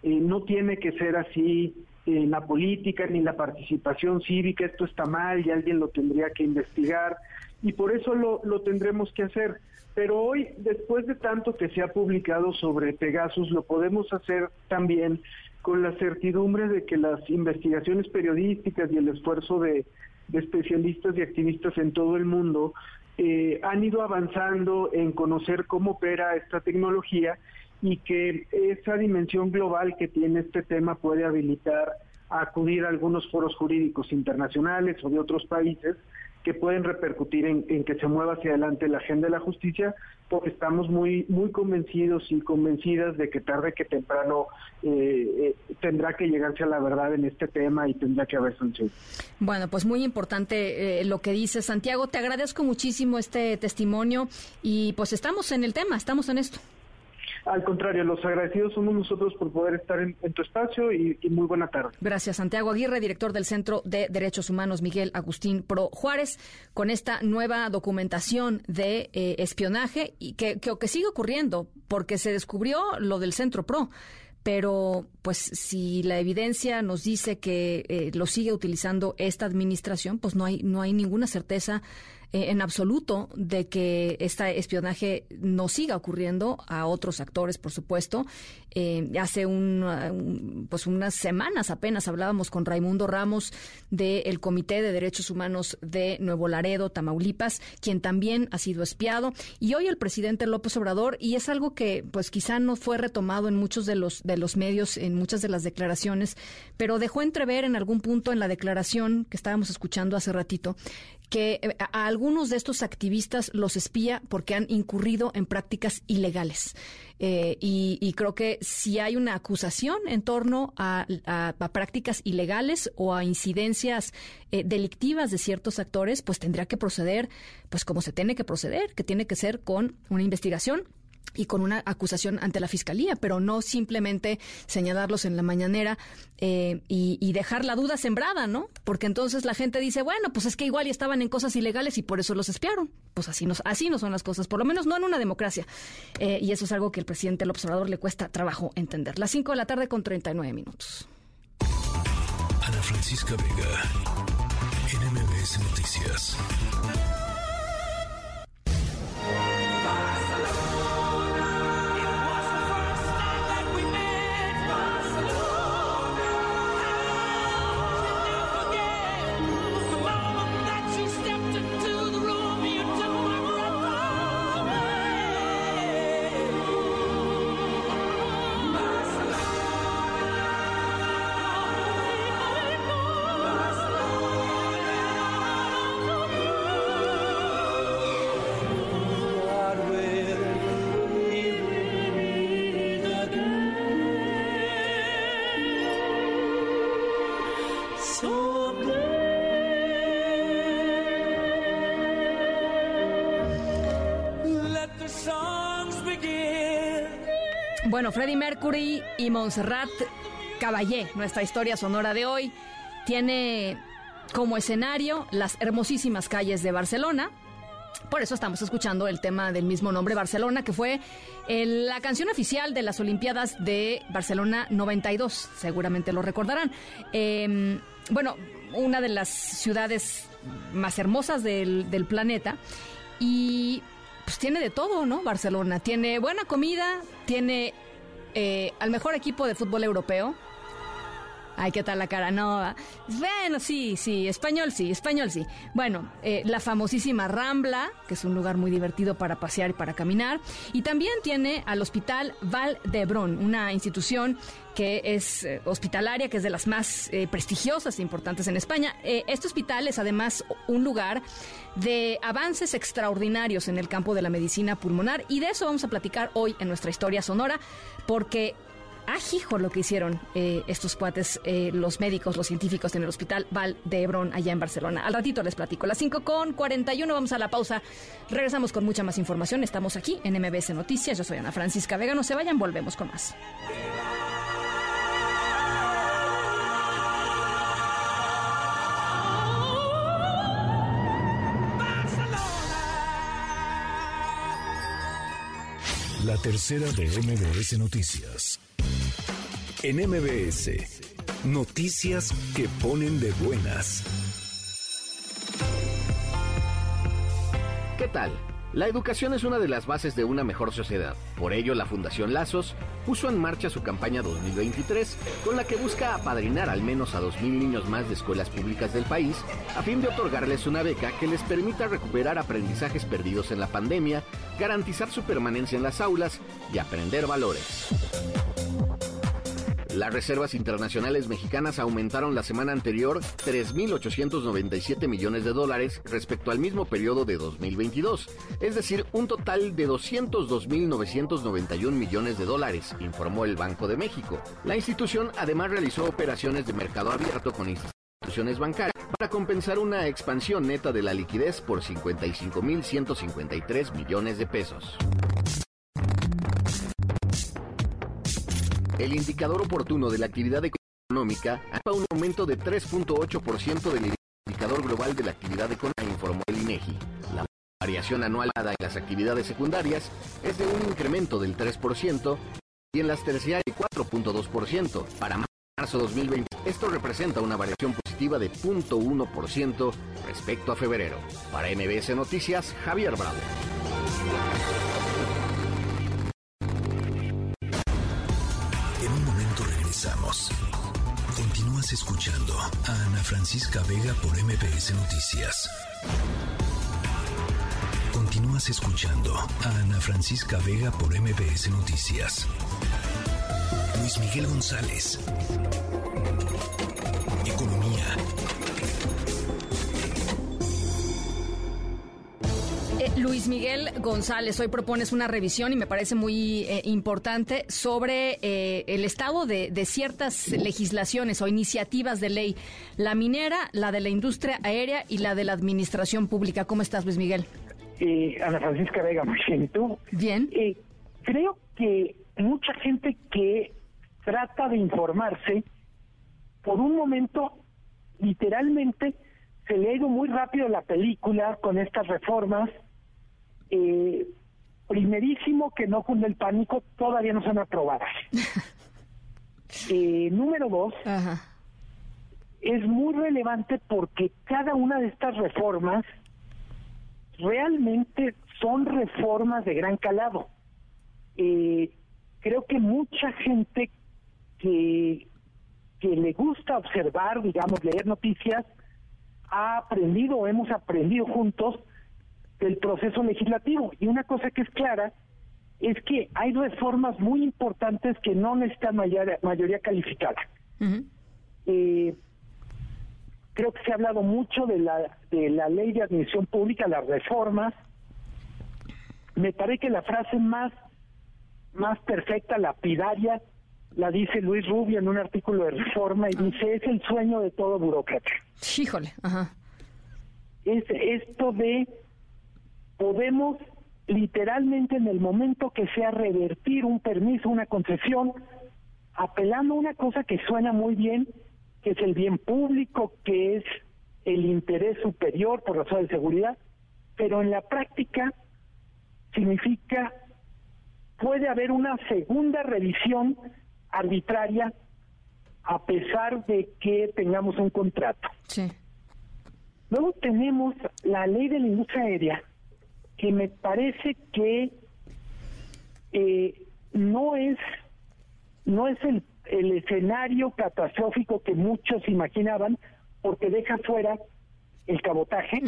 Eh, no tiene que ser así en la política ni la participación cívica, esto está mal y alguien lo tendría que investigar y por eso lo, lo tendremos que hacer. Pero hoy, después de tanto que se ha publicado sobre Pegasus, lo podemos hacer también con la certidumbre de que las investigaciones periodísticas y el esfuerzo de, especialistas y activistas en todo el mundo eh, han ido avanzando en conocer cómo opera esta tecnología y que esa dimensión global que tiene este tema puede habilitar a acudir a algunos foros jurídicos internacionales o de otros países que pueden repercutir en, que se mueva hacia adelante la agenda de la justicia, porque estamos muy muy convencidos y convencidas de que tarde que temprano eh, eh, tendrá que llegarse a la verdad en este tema y tendrá que haber sanción. Bueno, pues muy importante eh, lo que dice Santiago. Te agradezco muchísimo este testimonio y pues estamos en el tema, estamos en esto. Al contrario, los agradecidos somos nosotros por poder estar en, tu espacio y, muy buena tarde. Gracias, Santiago Aguirre, director del Centro de Derechos Humanos Miguel Agustín Pro Juárez, con esta nueva documentación de eh, espionaje y que, que, que sigue ocurriendo porque se descubrió lo del Centro Pro pero pues si la evidencia nos dice que eh, lo sigue utilizando esta administración, pues no hay no hay ninguna certeza eh, en absoluto de que este espionaje no siga ocurriendo a otros actores, por supuesto. Eh, hace un, pues unas semanas apenas hablábamos con Raimundo Ramos del Comité de Derechos Humanos de Nuevo Laredo, Tamaulipas, quien también ha sido espiado. Y hoy el presidente López Obrador, y es algo que pues quizá no fue retomado en muchos de los, de los medios, en muchas de las declaraciones, pero dejó entrever en algún punto en la declaración que estábamos escuchando hace ratito, que eh, a algunos de estos activistas los espía porque han incurrido en prácticas ilegales. Eh, y, creo que si hay una acusación en torno a, prácticas ilegales o a incidencias eh, delictivas de ciertos actores, pues tendría que proceder, pues como se tiene que proceder, que tiene que ser con una investigación y con una acusación ante la fiscalía, pero no simplemente señalarlos en la mañanera eh, y, dejar la duda sembrada, ¿no? Porque entonces la gente dice, bueno, pues es que igual estaban en cosas ilegales y por eso los espiaron. Pues así no, así no son las cosas, por lo menos no en una democracia. Eh, y eso es algo que el presidente el observador le cuesta trabajo entender. Las 5 de la tarde con 39 minutos. Ana Francisca Vega, NMBS Noticias. Freddie Mercury y Montserrat Caballé, nuestra historia sonora de hoy, tiene como escenario las hermosísimas calles de Barcelona. Por eso estamos escuchando el tema del mismo nombre, Barcelona, que fue la canción oficial de las Olimpiadas de Barcelona 92. Seguramente lo recordarán. Em, bueno, una de las ciudades más hermosas del, del planeta. Y pues tiene de todo, ¿no? Barcelona. Tiene buena comida, tiene eh, al mejor equipo de fútbol europeo. Ay, ¿qué tal la cara? No, bueno, sí, sí, español sí, español sí. Bueno, eh, la famosísima Rambla, que es un lugar muy divertido para pasear y para caminar. Y también tiene al Hospital Val d'Hebron, una institución que es eh, hospitalaria, que es de las más prestigiosas e importantes en España. este hospital es además un lugar de avances extraordinarios en el campo de la medicina pulmonar y de eso vamos a platicar hoy en nuestra historia sonora porque ajijo lo que hicieron eh, estos cuates, eh, los médicos, los científicos en el Hospital Val de Hebrón, allá en Barcelona. Al ratito les platico. Las 5 con 41, vamos a la pausa. Regresamos con mucha más información. Estamos aquí en MBS Noticias. Yo soy Ana Francisca Vega. No se vayan, volvemos con más. La tercera de MBS Noticias. En MBS, noticias que ponen de buenas. ¿Qué tal? La educación es una de las bases de una mejor sociedad. Por ello, la Fundación Lazos puso en marcha su campaña 2023, con la que busca apadrinar al menos a 2.000 niños más de escuelas públicas del país, a fin de otorgarles una beca que les permita recuperar aprendizajes perdidos en la pandemia, garantizar su permanencia en las aulas y aprender valores. Las reservas internacionales mexicanas aumentaron la semana anterior 3.897 millones de dólares respecto al mismo periodo de 2022, es decir, un total de 202.991 millones de dólares, informó el Banco de México. La institución además realizó operaciones de mercado abierto con instituciones bancarias para compensar una expansión neta de la liquidez por 55.153 millones de pesos. El indicador oportuno de la actividad económica ha un aumento de 3.8% del indicador global de la actividad económica, informó el INEGI. La variación anual en las actividades secundarias es de un incremento del 3% y en las terciarias 4.2%. Para marzo 2020, esto representa una variación positiva de 0.1% respecto a febrero. Para MBS Noticias, Javier Bravo. Continúas escuchando a Ana Francisca Vega por MPS Noticias. Continúas escuchando a Ana Francisca Vega por MPS Noticias. Luis Miguel González. Eh, Luis Miguel González, hoy propones una revisión y me parece muy eh, importante sobre eh, el estado de, ciertas legislaciones o iniciativas de ley, la minera, la de la industria aérea y la de la administración pública. ¿Cómo estás, Luis Miguel? Ana Francisca Vega, muy bien, tú? Bien. creo que mucha gente que trata de informarse, por un momento, literalmente, se le ha ido muy rápido la película con estas reformas eh, primerísimo, que no cunde el pánico, todavía no son aprobadas. eh, número dos, es muy relevante porque cada una de estas reformas realmente son reformas de gran calado. Eh, creo que mucha gente que, que le gusta observar, digamos, leer noticias, ha aprendido o hemos aprendido juntos del proceso legislativo. Y una cosa que es clara es que hay reformas muy importantes que no necesitan mayoría, mayoría calificada. eh, creo que se ha hablado mucho de la, de la ley de admisión pública, las reformas. Me parece que la frase más, más perfecta, lapidaria, la dice Luis Rubio en un artículo de reforma y dice, es el sueño de todo burócrata. Híjole, ajá. Es esto de podemos literalmente en el momento que sea revertir un permiso, una concesión, apelando a una cosa que suena muy bien, que es el bien público, que es el interés superior por razones de seguridad, pero en la práctica significa puede haber una segunda revisión arbitraria a pesar de que tengamos un contrato. Sí. Luego tenemos la ley de la industria aérea, que me parece que eh, no es no es el, el escenario catastrófico que muchos imaginaban, porque deja fuera el cabotaje,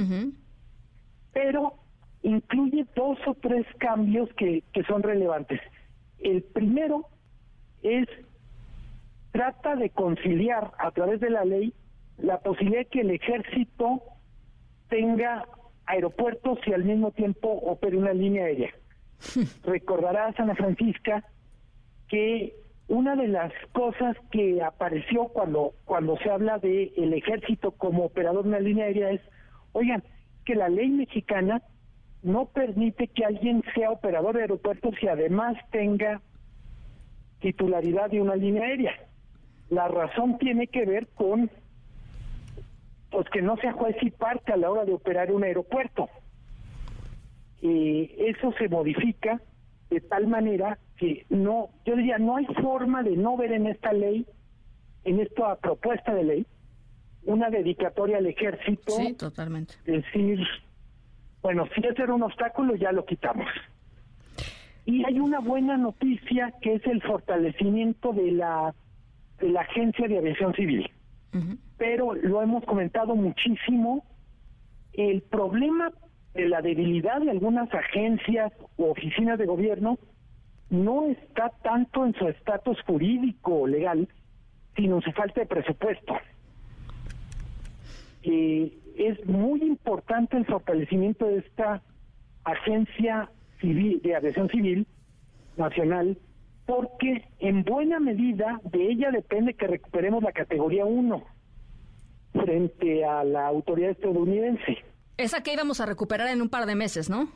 pero incluye dos o tres cambios que, que son relevantes. El primero es trata de conciliar a través de la ley la posibilidad de que el ejército tenga aeropuertos y al mismo tiempo opere una línea aérea. Recordarás, Ana Francisca, que una de las cosas que apareció cuando cuando se habla de el ejército como operador de una línea aérea es, oigan, que la ley mexicana no permite que alguien sea operador de aeropuertos y además tenga titularidad de una línea aérea. La razón tiene que ver con pues que no sea juez y parte a la hora de operar un aeropuerto. Y eso se modifica de tal manera que no, yo diría, no hay forma de no ver en esta ley, en esta propuesta de ley, una dedicatoria al ejército. Sí, totalmente. Decir, bueno, si ese era un obstáculo, ya lo quitamos. Y hay una buena noticia que es el fortalecimiento de la, de la Agencia de Aviación Civil. Pero lo hemos comentado muchísimo, el problema de la debilidad de algunas agencias u oficinas de gobierno no está tanto en su estatus jurídico o legal, sino en su falta de presupuesto. Eh, es muy importante el fortalecimiento de esta agencia civil de aviación civil nacional porque en buena medida de ella depende que recuperemos la categoría 1 frente a la autoridad estadounidense. Esa que íbamos a recuperar en un par de meses, ¿no?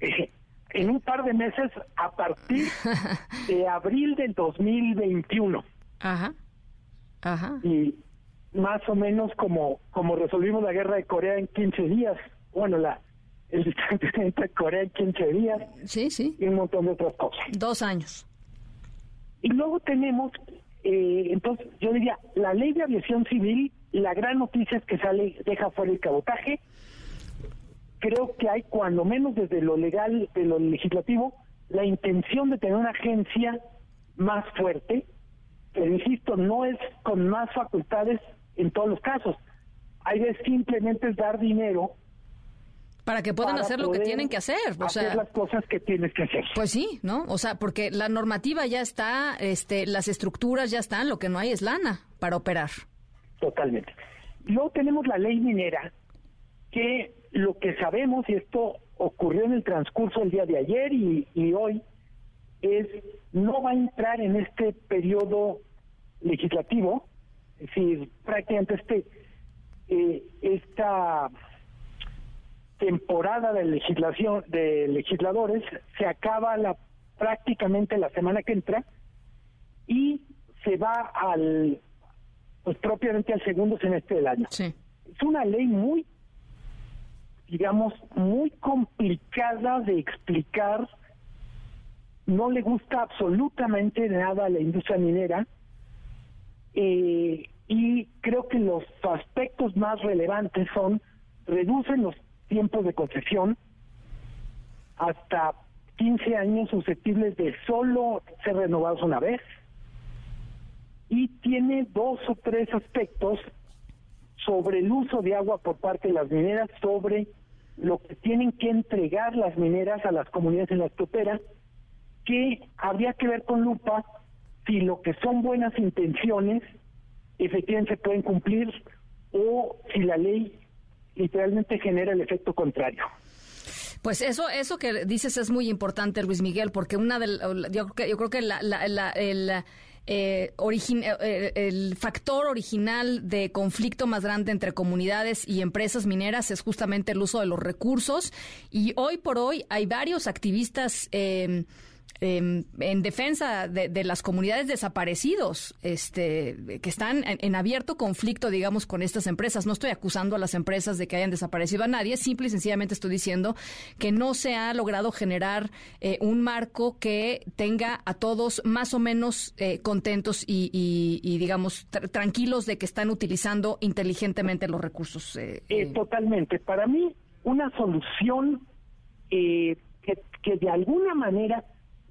Eh, en un par de meses a partir de abril del 2021. Ajá. Ajá. Y más o menos como como resolvimos la guerra de Corea en 15 días. Bueno, la el distanciamiento de Corea en 15 días. Sí, sí. Y un montón de otras cosas. Dos años. Y luego tenemos, eh, entonces, yo diría, la ley de aviación civil, la gran noticia es que sale, deja fuera el cabotaje. Creo que hay, cuando menos desde lo legal, de lo legislativo, la intención de tener una agencia más fuerte, pero insisto, no es con más facultades en todos los casos. Hay de simplemente dar dinero para que puedan hacer lo que tienen que hacer. O hacer sea, las cosas que tienes que hacer. Pues sí, ¿no? O sea, porque la normativa ya está, este, las estructuras ya están, lo que no hay es lana para operar. Totalmente. Luego tenemos la ley minera, que lo que sabemos, y esto ocurrió en el transcurso del día de ayer y, y hoy, es no va a entrar en este periodo legislativo, es decir, prácticamente este, eh, esta temporada de legislación de legisladores se acaba la prácticamente la semana que entra y se va al pues propiamente al segundo semestre del año. Sí. Es una ley muy digamos muy complicada de explicar. No le gusta absolutamente nada a la industria minera. Eh, y creo que los aspectos más relevantes son reducen los tiempos de concesión hasta 15 años susceptibles de solo ser renovados una vez. Y tiene dos o tres aspectos sobre el uso de agua por parte de las mineras, sobre lo que tienen que entregar las mineras a las comunidades en las que operan, que habría que ver con lupa si lo que son buenas intenciones efectivamente se pueden cumplir o si la ley literalmente genera el efecto contrario. Pues eso, eso que dices es muy importante, Luis Miguel, porque una de yo creo que, yo creo que la, la, el, eh, eh, el factor original de conflicto más grande entre comunidades y empresas mineras es justamente el uso de los recursos. Y hoy por hoy hay varios activistas eh, Em, en defensa de, las comunidades desaparecidos, este, que están en, abierto conflicto, digamos, con estas empresas. No estoy acusando a las empresas de que hayan desaparecido a nadie, simple y sencillamente estoy diciendo que no se ha logrado generar eh, un marco que tenga a todos más o menos eh, contentos y, digamos, tranquilos de que están utilizando inteligentemente los recursos. Eh, totalmente. Para mí, una solución que, que de alguna manera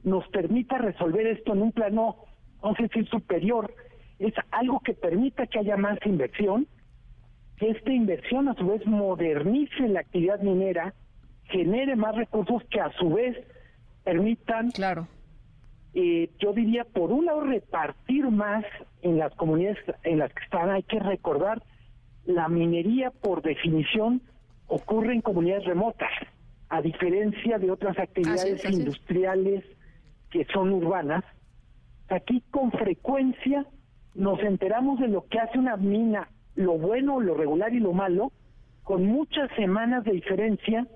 nos permita resolver esto en un plano, vamos a decir, superior, es algo que permita que haya más inversión, que esta inversión a su vez modernice la actividad minera, genere más recursos que a su vez permitan, claro. Eh, yo diría, por un lado, repartir más en las comunidades en las que están. Hay que recordar, la minería, por definición, ocurre en comunidades remotas, a diferencia de otras actividades industriales que son urbanas, aquí con frecuencia nos enteramos de lo que hace una mina, lo bueno, lo regular y lo malo, con muchas semanas de diferencia,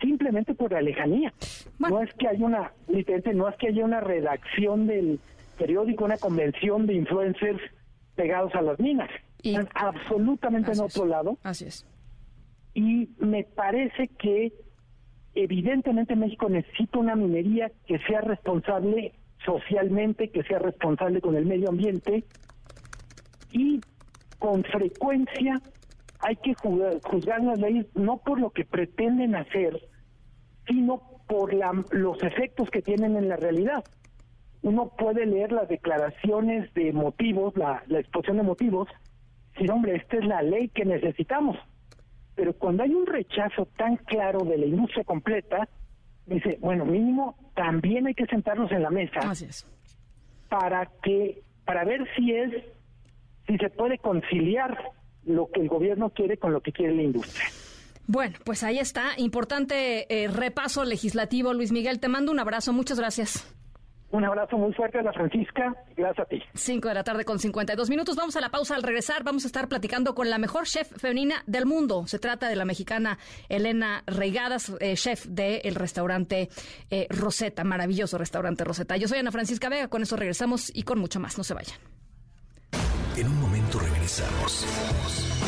simplemente por la lejanía. No es que haya una, no es que haya una redacción del periódico, una convención de influencers pegados a las minas. Están absolutamente en otro lado. Así es. Y me parece que evidentemente México necesita una minería que sea responsable socialmente, que sea responsable con el medio ambiente y con frecuencia hay que juzgar las leyes no por lo que pretenden hacer, sino por los efectos que tienen en la realidad. Uno puede leer las declaraciones de motivos, la, la exposición de motivos, decir, hombre, esta es la ley que necesitamos pero cuando hay un rechazo tan claro de la industria completa, dice, bueno, mínimo también hay que sentarnos en la mesa para que para ver si es si se puede conciliar lo que el gobierno quiere con lo que quiere la industria. Bueno, pues ahí está, importante eh, repaso legislativo, Luis Miguel, te mando un abrazo, muchas gracias. Un abrazo muy fuerte a la Francisca. Gracias a ti. Cinco de la tarde con 52 minutos. Vamos a la pausa. Al regresar vamos a estar platicando con la mejor chef femenina del mundo. Se trata de la mexicana Elena Reigadas, eh, chef del restaurante eh, Rosetta. Maravilloso restaurante Rosetta. Yo soy Ana Francisca Vega. Con eso regresamos y con mucho más. No se vayan. En un momento regresamos.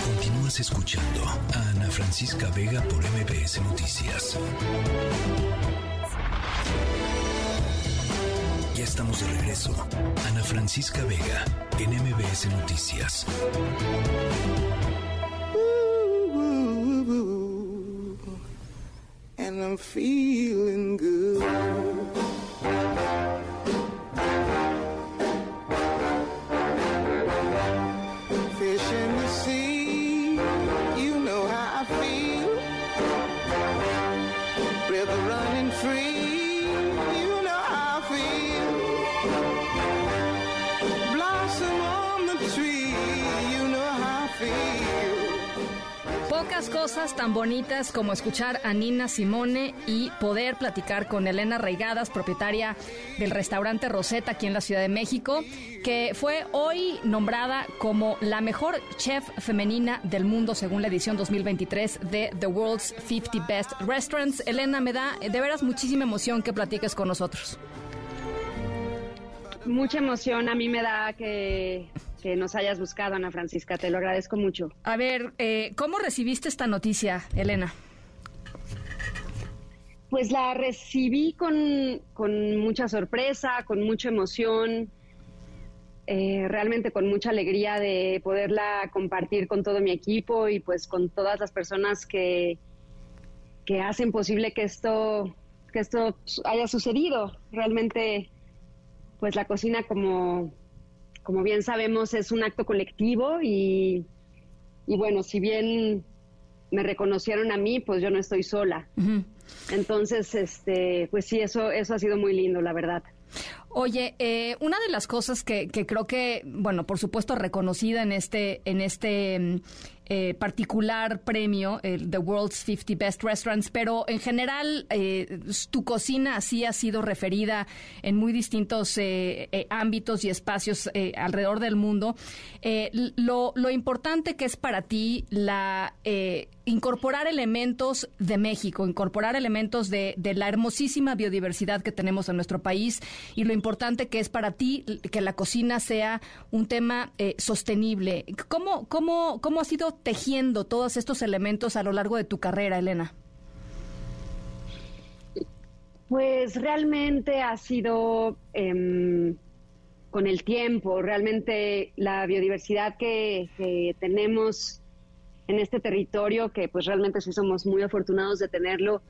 Continúas escuchando a Ana Francisca Vega por MBS Noticias. Estamos de regreso. Ana Francisca Vega, en MBS Noticias. and I'm feeling good. Pocas cosas tan bonitas como escuchar a Nina Simone y poder platicar con Elena Reigadas, propietaria del restaurante Rosetta aquí en la Ciudad de México, que fue hoy nombrada como la mejor chef femenina del mundo según la edición 2023 de The World's 50 Best Restaurants. Elena, me da de veras muchísima emoción que platiques con nosotros. Mucha emoción a mí me da que que nos hayas buscado, Ana Francisca. Te lo agradezco mucho. A ver, eh, ¿cómo recibiste esta noticia, Elena? Pues la recibí con, mucha sorpresa, con mucha emoción, eh, realmente con mucha alegría de poderla compartir con todo mi equipo y pues con todas las personas que, que hacen posible que esto, que esto haya sucedido. Realmente, pues la cocina como como bien sabemos, es un acto colectivo y, bueno, si bien me reconocieron a mí, pues yo no estoy sola. Entonces, este, pues sí, eso, eso ha sido muy lindo, la verdad. Oye, eh, una de las cosas que, que, creo que, bueno, por supuesto reconocida en este, en este mm, eh, particular premio, el The World's 50 Best Restaurants, pero en general eh, tu cocina así ha sido referida en muy distintos eh, ámbitos y espacios alrededor del mundo. Lo, lo, importante que es para ti la incorporar elementos de México, incorporar elementos de, de, la hermosísima biodiversidad que tenemos en nuestro país y lo importante que es para ti que la cocina sea un tema sostenible. ¿Cómo, cómo, ¿Cómo ha sido tejiendo todos estos elementos a lo largo de tu carrera, Elena? Pues realmente ha sido em, con el tiempo, realmente la biodiversidad que, tenemos en este territorio, que pues realmente sí somos muy afortunados de tenerlo,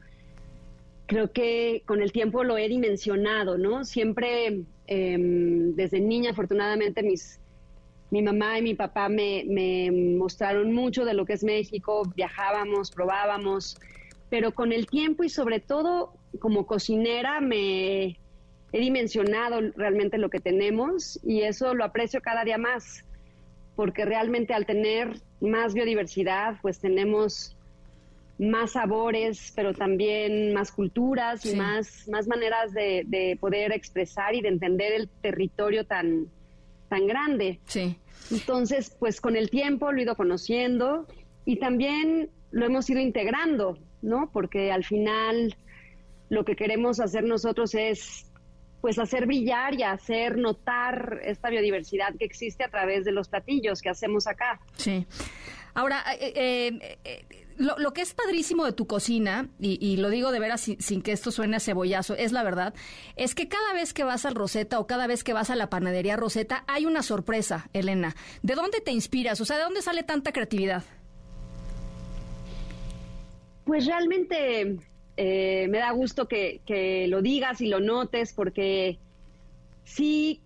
creo que con el tiempo lo he dimensionado, ¿no? Siempre em, desde niña, afortunadamente, mis, mi mamá y mi papá me, mostraron mucho de lo que es México, viajábamos, probábamos, pero con el tiempo y sobre todo como cocinera me he dimensionado realmente lo que tenemos y eso lo aprecio cada día más, porque realmente al tener más biodiversidad, pues tenemos más sabores, pero también más culturas y más, más maneras de, de poder expresar y de entender el territorio tan, tan grande. Sí. Entonces, pues con el tiempo lo he ido conociendo y también lo hemos ido integrando, ¿no? Porque al final lo que queremos hacer nosotros es pues hacer brillar y hacer notar esta biodiversidad que existe a través de los platillos que hacemos acá. Sí. Ahora, eh, eh, eh lo, que es padrísimo de tu cocina, y, lo digo de veras sin, que esto suene a cebollazo, es la verdad, es que cada vez que vas al Rosetta o cada vez que vas a la panadería Rosetta hay una sorpresa, Elena. ¿De dónde te inspiras? O sea, ¿de dónde sale tanta creatividad? Pues realmente eh, me da gusto que, que lo digas y lo notes porque sí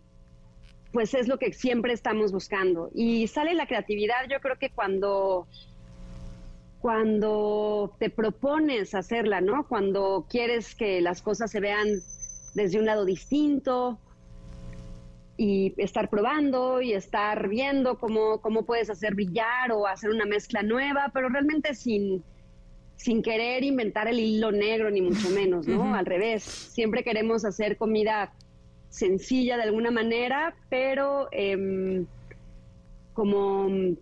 pues es lo que siempre estamos buscando. Y sale la creatividad, yo creo que cuando cuando te propones hacerla, ¿no? Cuando quieres que las cosas se vean desde un lado distinto y estar probando y estar viendo cómo, cómo puedes hacer brillar o hacer una mezcla nueva, pero realmente sin, sin querer inventar el hilo negro, ni mucho menos, ¿no? Al revés, siempre queremos hacer comida sencilla de alguna manera, pero em, como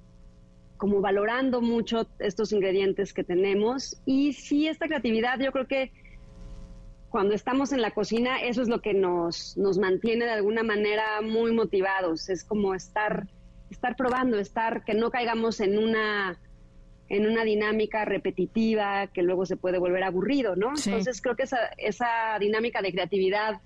como valorando mucho estos ingredientes que tenemos. Y sí, esta creatividad, yo creo que cuando estamos en la cocina, eso es lo que nos, nos mantiene de alguna manera muy motivados. Es como estar, estar probando, estar, que no caigamos en una en una dinámica repetitiva que luego se puede volver aburrido, ¿no? Entonces creo que esa, esa dinámica de creatividad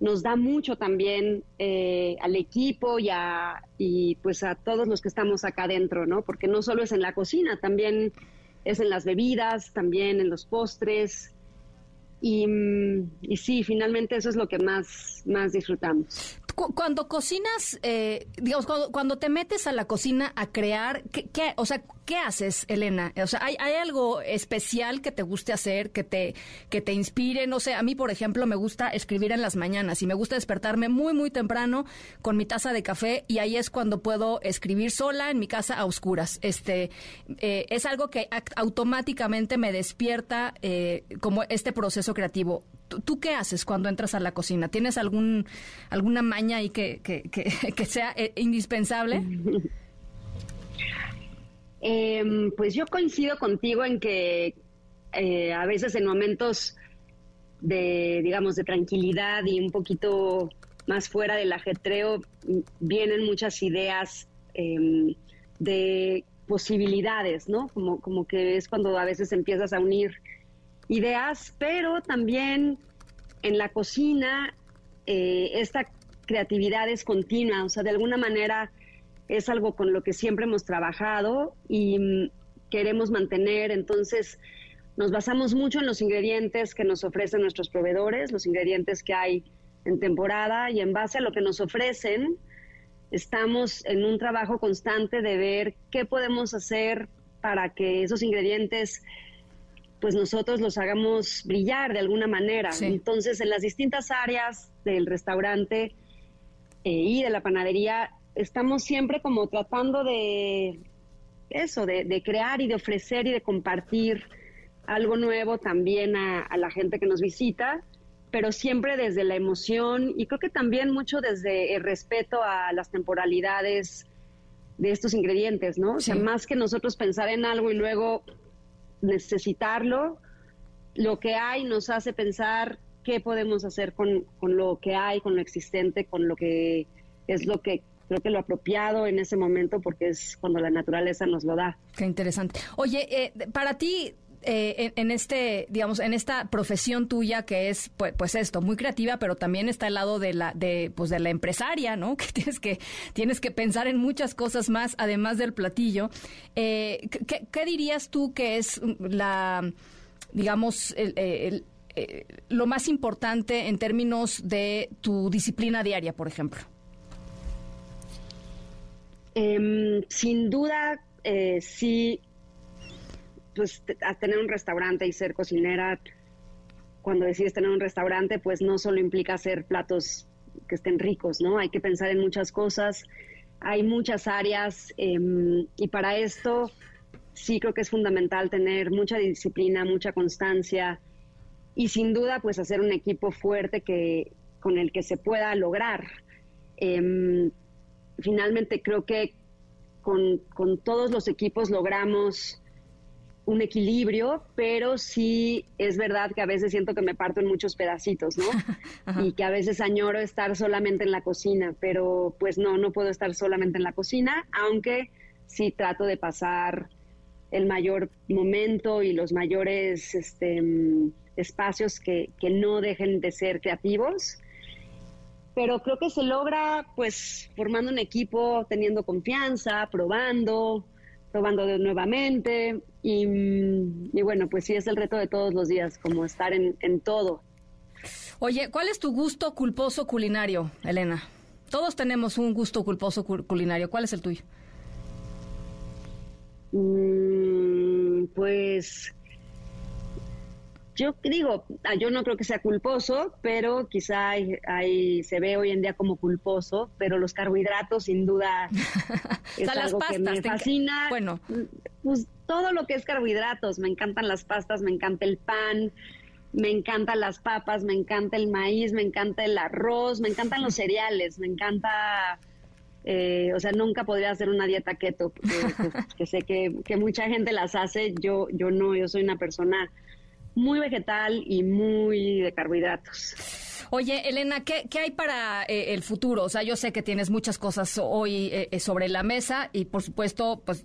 nos da mucho también eh, al equipo y, a, y pues a todos los que estamos acá adentro, ¿no? Porque no solo es en la cocina, también es en las bebidas, también en los postres. Y, mm, y sí, finalmente eso es lo que más, más disfrutamos cuando cocinas, eh, digamos, cuando, te metes a la cocina a crear, ¿qué, o sea, ¿qué haces, Elena? O sea, ¿hay, algo especial que te guste hacer, que te, que te inspire? No sé, a mí, por ejemplo, me gusta escribir en las mañanas y me gusta despertarme muy, muy temprano con mi taza de café y ahí es cuando puedo escribir sola en mi casa a oscuras. Este, eh, es algo que automáticamente me despierta eh, como este proceso creativo. ¿Tú, qué haces cuando entras a la cocina? ¿Tienes algún, alguna maña ahí que, que, sea eh, indispensable? Em, pues yo coincido contigo en que eh, a veces en momentos de, digamos, de tranquilidad y un poquito más fuera del ajetreo, vienen muchas ideas em, de posibilidades, ¿no? Como, como que es cuando a veces empiezas a unir ideas, pero también en la cocina eh, esta creatividad es continua, o sea, de alguna manera es algo con lo que siempre hemos trabajado y mm, queremos mantener, entonces nos basamos mucho en los ingredientes que nos ofrecen nuestros proveedores, los ingredientes que hay en temporada y en base a lo que nos ofrecen, estamos en un trabajo constante de ver qué podemos hacer para que esos ingredientes pues nosotros los hagamos brillar de alguna manera. Entonces, en las distintas áreas del restaurante eh, y de la panadería, estamos siempre como tratando de eso, de, crear y de ofrecer y de compartir algo nuevo también a, a, la gente que nos visita, pero siempre desde la emoción y creo que también mucho desde el respeto a las temporalidades de estos ingredientes, ¿no? O sea, más que nosotros pensar en algo y luego necesitarlo, lo que hay nos hace pensar qué podemos hacer con, con lo que hay, con lo existente, con lo que es lo que creo que lo apropiado en ese momento porque es cuando la naturaleza nos lo da. Qué interesante. Oye, eh, para ti, eh, en, este, digamos, en esta profesión tuya que es, pues, pues, esto, muy creativa, pero también está el lado de la, de, pues, de la empresaria, ¿no? Que tienes que, tienes que pensar en muchas cosas más, además del platillo. Eh, ¿qué, dirías tú que es la, digamos, el, lo más importante en términos de tu disciplina diaria, por ejemplo? Em, sin duda, eh, sí, pues tener un restaurante y ser cocinera, cuando decides tener un restaurante, pues no solo implica hacer platos que estén ricos, ¿no? Hay que pensar en muchas cosas, hay muchas áreas em, y para esto sí creo que es fundamental tener mucha disciplina, mucha constancia y sin duda pues hacer un equipo fuerte que con el que se pueda lograr. Em, finalmente creo que con, todos los equipos logramos un equilibrio, pero sí es verdad que a veces siento que me parto en muchos pedacitos, ¿no? y que a veces añoro estar solamente en la cocina, pero pues no, no puedo estar solamente en la cocina, aunque sí trato de pasar el mayor momento y los mayores este, espacios que, que no dejen de ser creativos pero creo que se logra pues formando un equipo, teniendo confianza, probando, probando de nuevamente y, bueno, pues sí es el reto de todos los días, como estar en, en todo. Oye, ¿cuál es tu gusto culposo culinario, Elena? Todos tenemos un gusto culposo culinario. ¿Cuál es el tuyo? Mm, pues yo digo, ah, yo no creo que sea culposo, pero quizá hay, se ve hoy en día como culposo, pero los carbohidratos sin duda es algo que me fascina. Bueno, pues todo lo que es carbohidratos, me encantan las pastas, me encanta el pan, me encantan las papas, me encanta el maíz, me encanta el arroz, me encantan los cereales, me encanta... Eh, o sea, nunca podría hacer una dieta keto, que, sé que, que, mucha gente las hace, yo, yo no, yo soy una persona muy vegetal y muy de carbohidratos. Oye, Elena, ¿qué, hay para eh, el futuro? O sea, yo sé que tienes muchas cosas hoy eh, eh, sobre la mesa y, por supuesto, pues,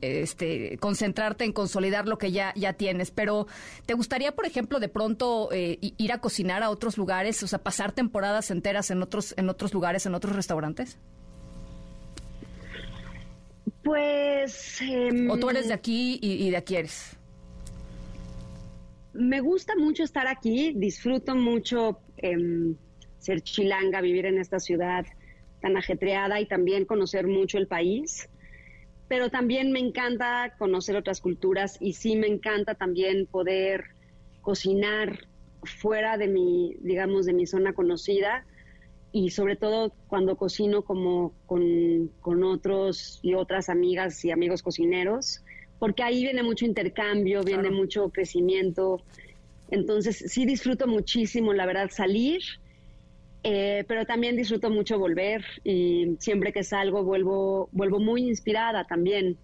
este, concentrarte en consolidar lo que ya, ya tienes. Pero, ¿te gustaría, por ejemplo, de pronto ir a cocinar a otros lugares? O sea, pasar temporadas enteras en otros, en otros lugares, en otros restaurantes? Pues... ¿O tú eres de aquí y, y de aquí eres? Me gusta mucho estar aquí, disfruto mucho em, ser chilanga, vivir en esta ciudad tan ajetreada y también conocer mucho el país. Pero también me encanta conocer otras culturas y sí me encanta también poder cocinar fuera de mi, digamos, de mi zona conocida y sobre todo cuando cocino como con, con otros y otras amigas y amigos cocineros porque ahí viene mucho intercambio, viene mucho crecimiento. Entonces sí disfruto muchísimo, la verdad, salir, eh, pero también disfruto mucho volver y siempre que salgo vuelvo, vuelvo muy inspirada también.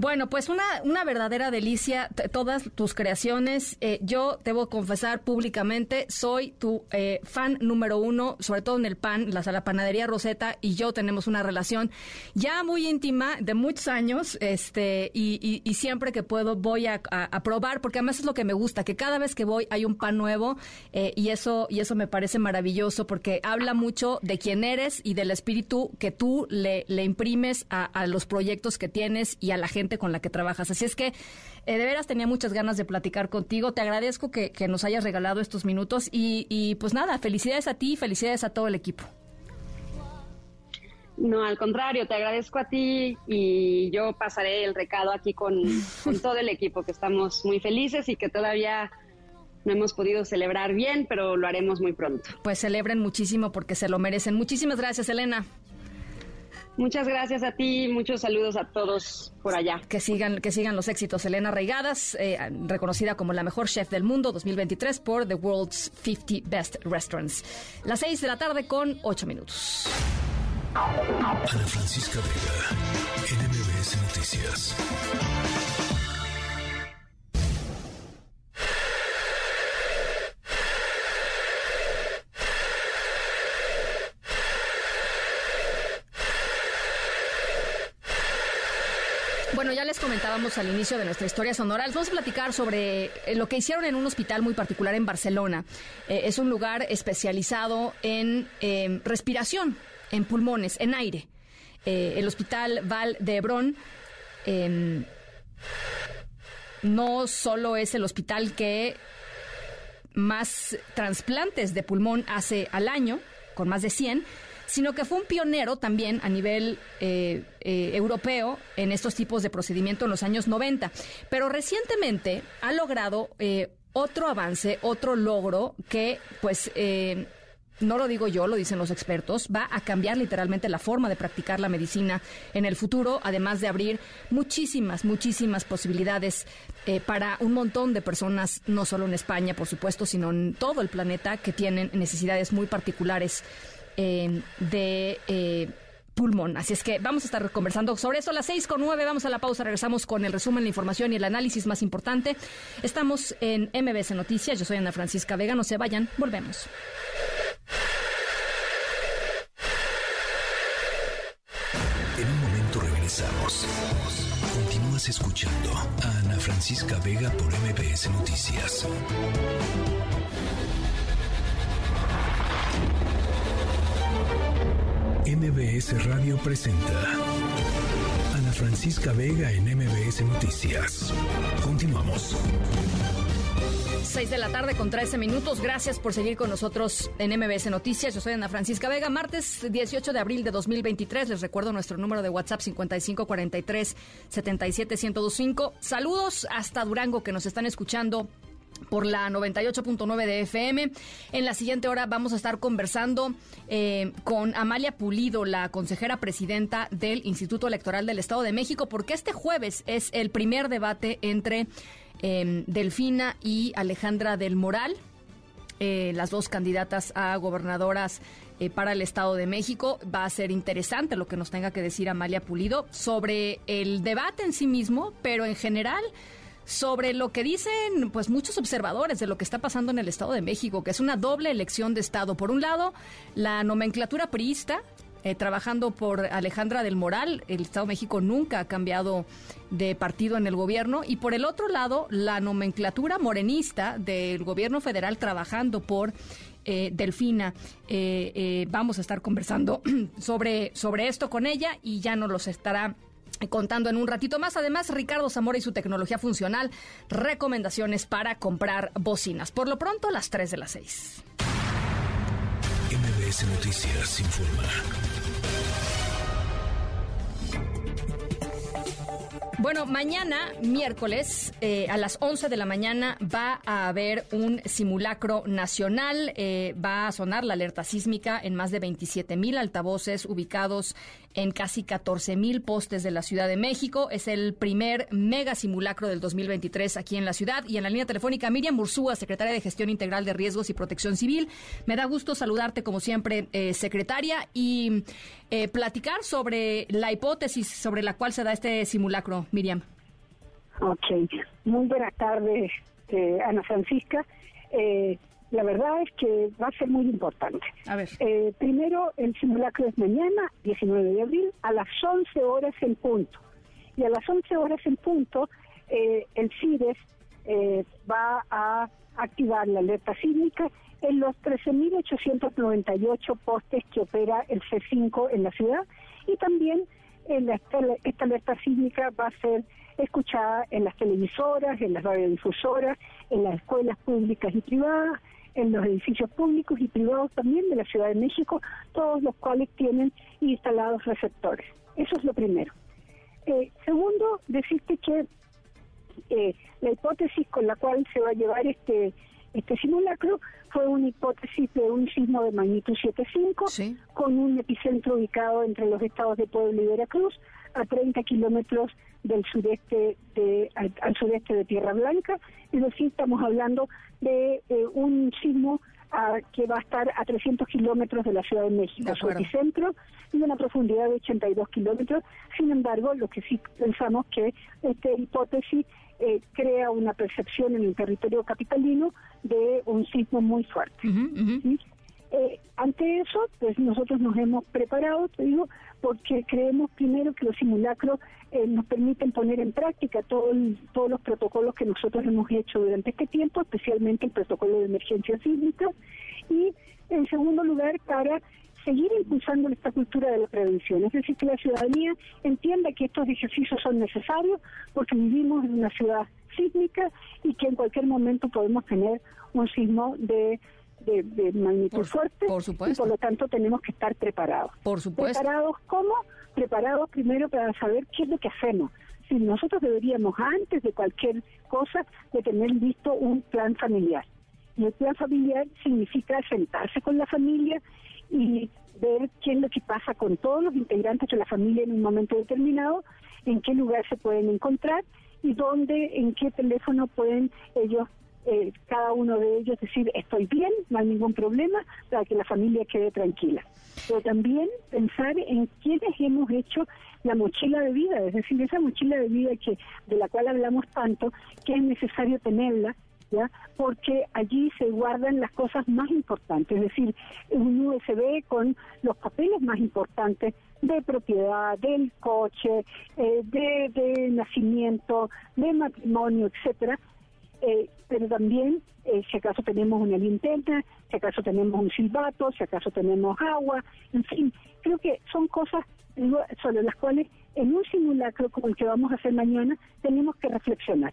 Bueno, pues una, una verdadera delicia, todas tus creaciones. Eh, yo debo confesar públicamente, soy tu eh, fan número uno, sobre todo en el pan, la, panadería Rosetta y yo tenemos una relación ya muy íntima de muchos años, este, y, y, siempre que puedo voy a, a, probar, porque además es lo que me gusta, que cada vez que voy hay un pan nuevo, eh, y eso, y eso me parece maravilloso, porque habla mucho de quién eres y del espíritu que tú le, le imprimes a, a los proyectos que tienes y a la gente con la que trabajas. Así es que eh, de veras tenía muchas ganas de platicar contigo. Te agradezco que, nos hayas regalado estos minutos y, pues nada, felicidades a ti y felicidades a todo el equipo. No, al contrario, te agradezco a ti y yo pasaré el recado aquí con, con todo el equipo, que estamos muy felices y que todavía no hemos podido celebrar bien, pero lo haremos muy pronto. Pues celebren muchísimo porque se lo merecen. Muchísimas gracias, Elena. Muchas gracias a ti, muchos saludos a todos por allá. Que sigan, que sigan los éxitos. Elena Reigadas, eh, reconocida como la mejor chef del mundo 2023 por The World's 50 Best Restaurants. Las 6 de la tarde con 8 minutos. Ana Francisca Vega, NMBS Noticias. Bueno, ya les comentábamos al inicio de nuestra historia sonora. Les vamos a platicar sobre eh, lo que hicieron en un hospital muy particular en Barcelona. Eh, es un lugar especializado en eh, respiración, en pulmones, en aire. Eh, el hospital Val de Hebrón em, no solo es el hospital que más trasplantes de pulmón hace al año, con más de 100, sino que fue un pionero también a nivel eh, eh, europeo en estos tipos de procedimiento en los años 90. Pero recientemente ha logrado eh, otro avance, otro logro que pues no lo digo yo, lo dicen los expertos, va a cambiar literalmente la forma de practicar la medicina en el futuro, además de abrir muchísimas, muchísimas posibilidades para un montón de personas, no solo en España, por supuesto, sino en todo el planeta, que tienen necesidades muy particulares de... Eh, pulmón. Así es que vamos a estar conversando sobre eso a las seis con nueve. Vamos a la pausa, regresamos con el resumen, la información y el análisis más importante. Estamos en MBS Noticias. Yo soy Ana Francisca Vega. No se vayan, volvemos. En un momento regresamos. Continúas escuchando a Ana Francisca Vega por MBS Noticias. MBS Radio presenta Ana Francisca Vega en MBS Noticias. Continuamos. 6 de la tarde con 13 minutos. Gracias por seguir con nosotros en MBS Noticias. Yo soy Ana Francisca Vega. Martes 18 de abril de 2023. Les recuerdo nuestro número de WhatsApp 5543 77125. Saludos hasta Durango que nos están escuchando por la 98.9 de FM. En la siguiente hora vamos a estar conversando eh, con Amalia Pulido, la consejera presidenta del Instituto Electoral del Estado de México, porque este jueves es el primer debate entre eh, Delfina y Alejandra del Moral. Eh, las dos candidatas a gobernadoras eh, para el Estado de México. Va a ser interesante lo que nos tenga que decir Amalia Pulido sobre el debate en sí mismo, pero en general sobre lo que dicen pues muchos observadores de lo que está pasando en el Estado de México, que es una doble elección de Estado. Por un lado, la nomenclatura priista, eh, trabajando por Alejandra del Moral, el Estado de México nunca ha cambiado de partido en el gobierno, y por el otro lado, la nomenclatura morenista del gobierno federal trabajando por eh, Delfina. Eh, eh, vamos a estar conversando sobre, sobre esto con ella y ya nos los estará contando en un ratito más. Además, Ricardo Zamora y su tecnología funcional, recomendaciones para comprar bocinas. Por lo pronto, las 3 de las 6. MBS Noticias informa. Bueno, mañana, miércoles, eh, a las 11 de la mañana, va a haber un simulacro nacional. Eh, va a sonar la alerta sísmica en más de 27 mil altavoces ubicados en casi 14 mil postes de la Ciudad de México. Es el primer mega simulacro del 2023 aquí en la ciudad. Y en la línea telefónica, Miriam Bursúa, secretaria de Gestión Integral de Riesgos y Protección Civil. Me da gusto saludarte, como siempre, eh, secretaria, y eh, platicar sobre la hipótesis sobre la cual se da este simulacro, Miriam. Ok, muy buenas tardes, eh, Ana Francisca. Eh, la verdad es que va a ser muy importante. A ver. Eh, primero, el simulacro es mañana, 19 de abril, a las 11 horas en punto. Y a las 11 horas en punto, eh, el CIDES eh, va a activar la alerta sísmica en los 13.898 postes que opera el C5 en la ciudad y también en la- esta, esta alerta sísmica va a ser escuchada en las televisoras, en las radiodifusoras, en las escuelas públicas y privadas, en los edificios públicos y privados también de la Ciudad de México, todos los cuales tienen instalados receptores. Eso es lo primero. Eh, segundo, decirte que eh, la hipótesis con la cual se va a llevar este este simulacro fue una hipótesis de un sismo de magnitud 7.5 con un epicentro ubicado entre los estados de Puebla y Veracruz a 30 kilómetros del sureste de, al, sureste de Tierra Blanca. Es decir, estamos hablando de eh, un sismo ah, que va a estar a 300 kilómetros de la Ciudad de México, su epicentro, y una profundidad de 82 kilómetros. Sin embargo, lo que sí pensamos que esta hipótesis eh, crea una percepción en el territorio capitalino de un sismo muy fuerte. Eh, ante eso, pues nosotros nos hemos preparado, te digo, porque creemos primero que los simulacros eh, nos permiten poner en práctica todo todos los protocolos que nosotros hemos hecho durante este tiempo, especialmente el protocolo de emergencia sísmica, y en segundo lugar para seguir impulsando esta cultura de la prevención, es decir, que la ciudadanía entienda que estos ejercicios son necesarios porque vivimos en una ciudad sísmica y que en cualquier momento podemos tener un sismo de de, magnitud fuerte y por lo tanto tenemos que estar preparados. Por supuesto. ¿Preparados cómo? Preparados primero para saber qué es lo que hacemos. Si nosotros deberíamos antes de cualquier cosa de tener listo un plan familiar. Y el plan familiar significa sentarse con la familia y ver qué es lo que pasa con todos los integrantes de la familia en un momento determinado, en qué lugar se pueden encontrar y dónde, en qué teléfono pueden ellos eh, cada uno de ellos decir estoy bien, no hay ningún problema, para que la familia quede tranquila. Pero también pensar en quiénes hemos hecho la mochila de vida, es decir, esa mochila de vida que de la cual hablamos tanto, que es necesario tenerla, ¿ya? Porque allí se guardan las cosas más importantes, es decir, un USB con los papeles más importantes de propiedad, del coche, eh, de, de nacimiento, de matrimonio, etcétera, eh, pero también eh, si acaso tenemos una linterna, si acaso tenemos un silbato, si acaso tenemos agua, en fin, creo que son cosas sobre las cuales en un simulacro como el que vamos a hacer mañana tenemos que reflexionar.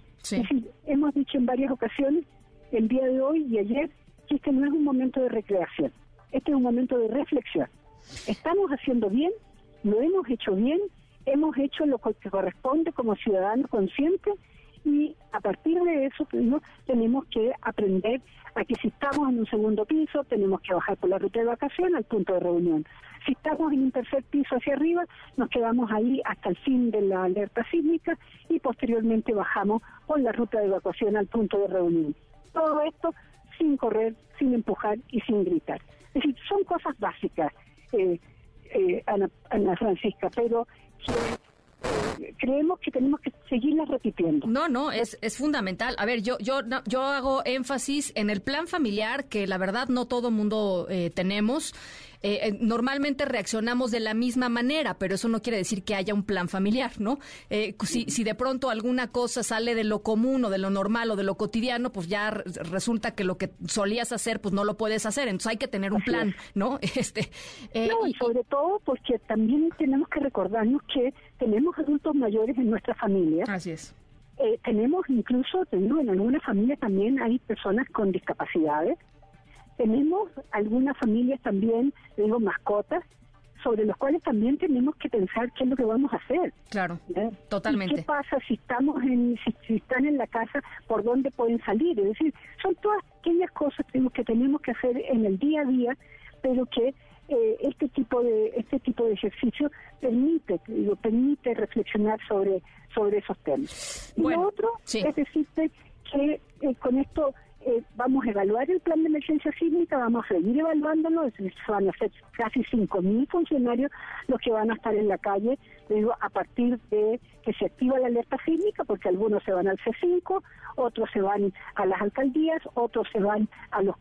hemos dicho en varias ocasiones, el día de hoy y ayer, que este no es un momento de recreación, este es un momento de reflexión. Estamos haciendo bien, lo hemos hecho bien, hemos hecho lo que corresponde como ciudadanos conscientes y a partir de eso pues, tenemos que aprender a que si estamos en un segundo piso tenemos que bajar por la ruta de evacuación al punto de reunión. Si estamos en un tercer piso hacia arriba, nos quedamos ahí hasta el fin de la alerta sísmica y posteriormente bajamos por la ruta de evacuación al punto de reunión. Todo esto sin correr, sin empujar y sin gritar. Es decir, son cosas básicas, eh, eh, Ana, Francisca, pero creemos que tenemos que seguirla repitiendo. No, no, es, es fundamental. A ver, yo, yo, yo hago énfasis en el plan familiar, que la verdad no todo mundo eh, tenemos. Eh, eh, normalmente reaccionamos de la misma manera, pero eso no quiere decir que haya un plan familiar, ¿no? Eh, si, si de pronto alguna cosa sale de lo común o de lo normal o de lo cotidiano, pues ya resulta que lo que solías hacer, pues no lo puedes hacer. Entonces hay que tener un plan, ¿no? Este, no, y sobre todo porque también tenemos que recordarnos que tenemos adultos mayores en nuestra familia. Así es. tenemos incluso, tengo en algunas familias también hay personas con discapacidades tenemos algunas familias también, digo, mascotas, sobre los cuales también tenemos que pensar qué es lo que vamos a hacer. Claro, totalmente. ¿Qué pasa si estamos en, si, están en la casa, por dónde pueden salir? Es decir, son todas aquellas cosas que tenemos que hacer en el día a día, pero que eh, este tipo de este tipo de ejercicio permite digo, permite reflexionar sobre sobre esos temas. Y lo otro es decirte que eh, con esto eh, vamos a evaluar el plan de emergencia sísmica, vamos a seguir evaluándolo, van a ser casi 5.000 funcionarios los que van a estar en la calle digo, a partir de que se activa la alerta sísmica, porque algunos se van al C5, otros se van a las alcaldías, otros se van a los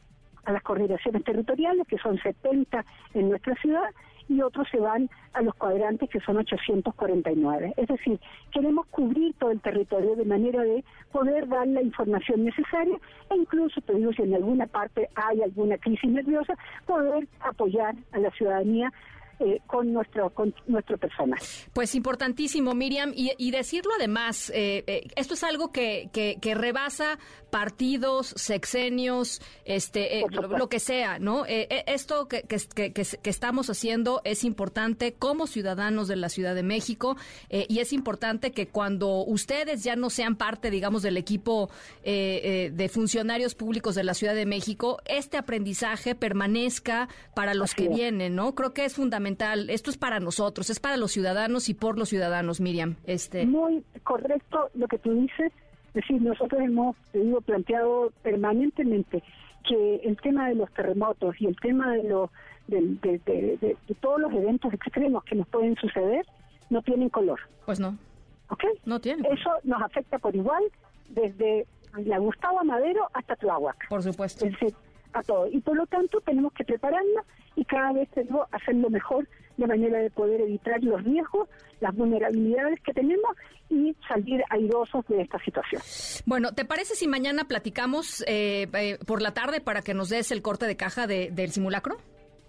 a las coordinaciones territoriales, que son 70 en nuestra ciudad, y otros se van a los cuadrantes que son 849. Es decir, queremos cubrir todo el territorio de manera de poder dar la información necesaria e incluso, te digo, si en alguna parte hay alguna crisis nerviosa, poder apoyar a la ciudadanía eh, con nuestro con nuestro personal. Pues importantísimo, Miriam, y, decirlo además, eh, eh, esto es algo que, que, rebasa partidos, sexenios, este, lo, que sea, ¿no? esto que, que, estamos haciendo es importante como ciudadanos de la Ciudad de México y es importante que cuando ustedes ya no sean parte, digamos, del equipo de funcionarios públicos de la Ciudad de México, este aprendizaje permanezca para los que vienen, ¿no? Creo que es fundamental. Esto es para nosotros, es para los ciudadanos y por los ciudadanos, Miriam. Este... Muy correcto lo que tú dices. Es decir, nosotros hemos, te digo, planteado permanentemente que el tema de los terremotos y el tema de, los de, todos los eventos extremos que nos pueden suceder no tienen color. Pues no. ¿Ok? No tiene. Eso nos afecta por igual desde la Gustavo Madero hasta Tláhuac. Por supuesto. Es decir, a todo. Y por lo tanto tenemos que prepararnos y cada vez tenemos hacerlo mejor de manera de poder evitar los riesgos, las vulnerabilidades que tenemos y salir airosos de esta situación. Bueno, ¿te parece si mañana platicamos eh, eh, por la tarde para que nos des el corte de caja del simulacro?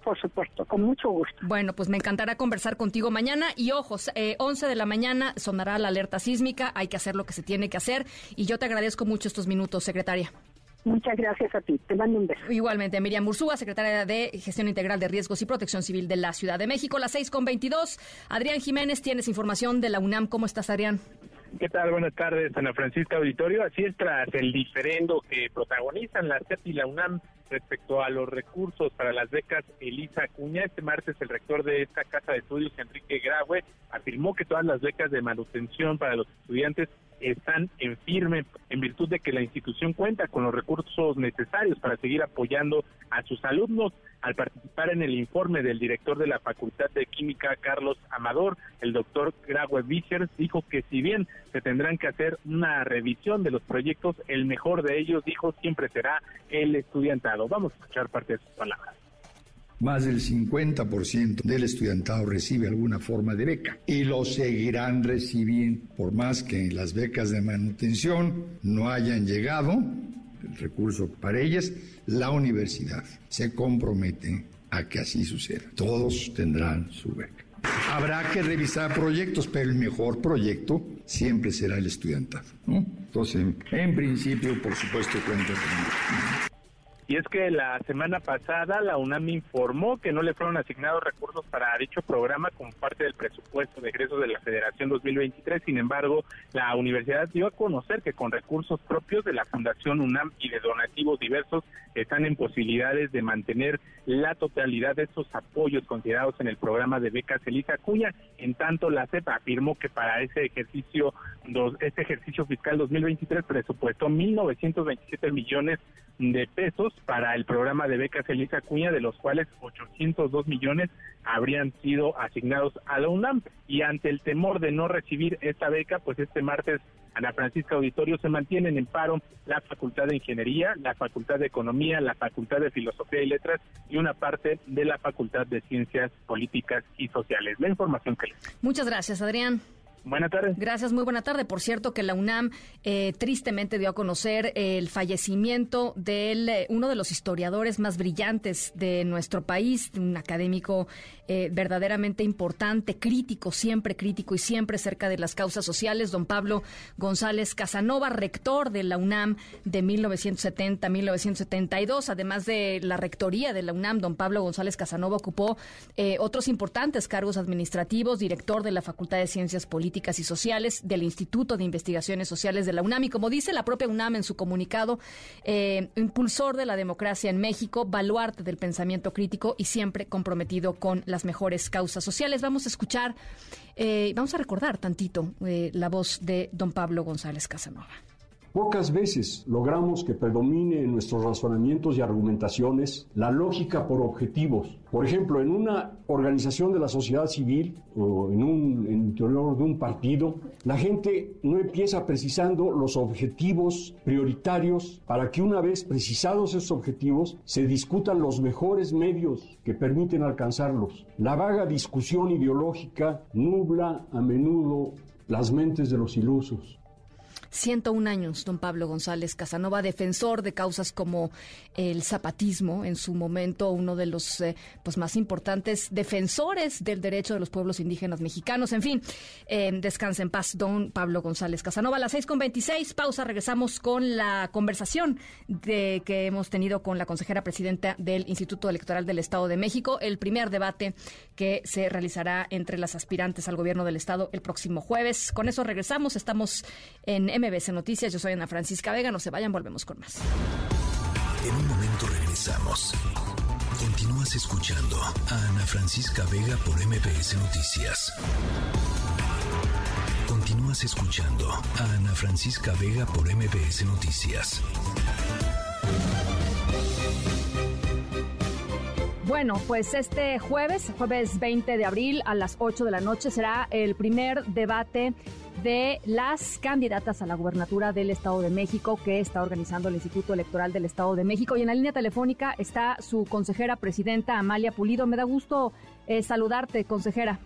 Por supuesto, con mucho gusto. Bueno, pues me encantará conversar contigo mañana y ojos, eh, 11 de la mañana sonará la alerta sísmica, hay que hacer lo que se tiene que hacer y yo te agradezco mucho estos minutos, secretaria. Muchas gracias a ti. Te mando un beso. Igualmente, Miriam Mursúa, secretaria de Gestión Integral de Riesgos y Protección Civil de la Ciudad de México, las 6 con 22. Adrián Jiménez, tienes información de la UNAM. ¿Cómo estás, Adrián? ¿Qué tal? Buenas tardes, Ana Francisca Auditorio. Así es, tras el diferendo que protagonizan la CEP y la UNAM respecto a los recursos para las becas Elisa Acuña. Este martes el rector de esta casa de estudios, Enrique Graue, afirmó que todas las becas de manutención para los estudiantes están en firme en virtud de que la institución cuenta con los recursos necesarios para seguir apoyando a sus alumnos. Al participar en el informe del director de la Facultad de Química, Carlos Amador, el doctor Graue Vichers dijo que si bien se tendrán que hacer una revisión de los proyectos, el mejor de ellos, dijo, siempre será el estudiantado. Vamos a escuchar parte de sus palabras más del 50% del estudiantado recibe alguna forma de beca y lo seguirán recibiendo por más que las becas de manutención no hayan llegado, el recurso para ellas, la universidad se compromete a que así suceda. Todos tendrán su beca. Habrá que revisar proyectos, pero el mejor proyecto siempre será el estudiantado. Entonces, en principio, por supuesto, cuenta conmigo. Y es que la semana pasada la UNAM informó que no le fueron asignados recursos para dicho programa como parte del presupuesto de egresos de la Federación 2023. Sin embargo, la universidad dio a conocer que con recursos propios de la Fundación UNAM y de donativos diversos están en posibilidades de mantener la totalidad de esos apoyos considerados en el programa de becas Elisa Cuya. En tanto, la CEPA afirmó que para ese ejercicio, este ejercicio fiscal 2023 presupuestó 1.927 millones de pesos para el programa de becas Elisa Cuña, de los cuales 802 millones habrían sido asignados a la UNAM. Y ante el temor de no recibir esta beca, pues este martes Ana Francisca Auditorio se mantienen en paro la Facultad de Ingeniería, la Facultad de Economía, la Facultad de Filosofía y Letras y una parte de la Facultad de Ciencias Políticas y Sociales. La información que les. Muchas gracias, Adrián. Buenas tardes. Gracias, muy buena tarde. Por cierto, que la UNAM eh, tristemente dio a conocer el fallecimiento de eh, uno de los historiadores más brillantes de nuestro país, un académico eh, verdaderamente importante, crítico, siempre crítico y siempre cerca de las causas sociales, don Pablo González Casanova, rector de la UNAM de 1970-1972. Además de la rectoría de la UNAM, don Pablo González Casanova ocupó otros importantes cargos administrativos, director de la Facultad de Ciencias Políticas y Sociales del Instituto de Investigaciones Sociales de la UNAM. Y como dice la propia UNAM en su comunicado, eh, impulsor de la democracia en México, baluarte del pensamiento crítico y siempre comprometido con las mejores causas sociales. Vamos a escuchar, eh, vamos a recordar tantito eh, la voz de don Pablo González Casanova. Pocas veces logramos que predomine en nuestros razonamientos y argumentaciones la lógica por objetivos. Por ejemplo, en una organización de la sociedad civil o en un interior de un partido, la gente no empieza precisando los objetivos prioritarios para que una vez precisados esos objetivos se discutan los mejores medios que permiten alcanzarlos. La vaga discusión ideológica nubla a menudo las mentes de los ilusos. 101 años, don Pablo González Casanova, defensor de causas como el zapatismo, en su momento uno de los eh, pues más importantes defensores del derecho de los pueblos indígenas mexicanos. En fin, eh, descanse en paz, don Pablo González Casanova. A las 6.26, pausa, regresamos con la conversación de, que hemos tenido con la consejera presidenta del Instituto Electoral del Estado de México, el primer debate que se realizará entre las aspirantes al gobierno del Estado el próximo jueves. Con eso regresamos, estamos en MBC Noticias. Yo soy Ana Francisca Vega. No se vayan, volvemos con más. En un momento regresamos. Continúas escuchando a Ana Francisca Vega por MBS Noticias. Continúas escuchando a Ana Francisca Vega por MBS Noticias. Bueno, pues este jueves, jueves 20 de abril a las 8 de la noche será el primer debate de las candidatas a la gubernatura del Estado de México que está organizando el Instituto Electoral del Estado de México. Y en la línea telefónica está su consejera presidenta Amalia Pulido. Me da gusto eh, saludarte, consejera.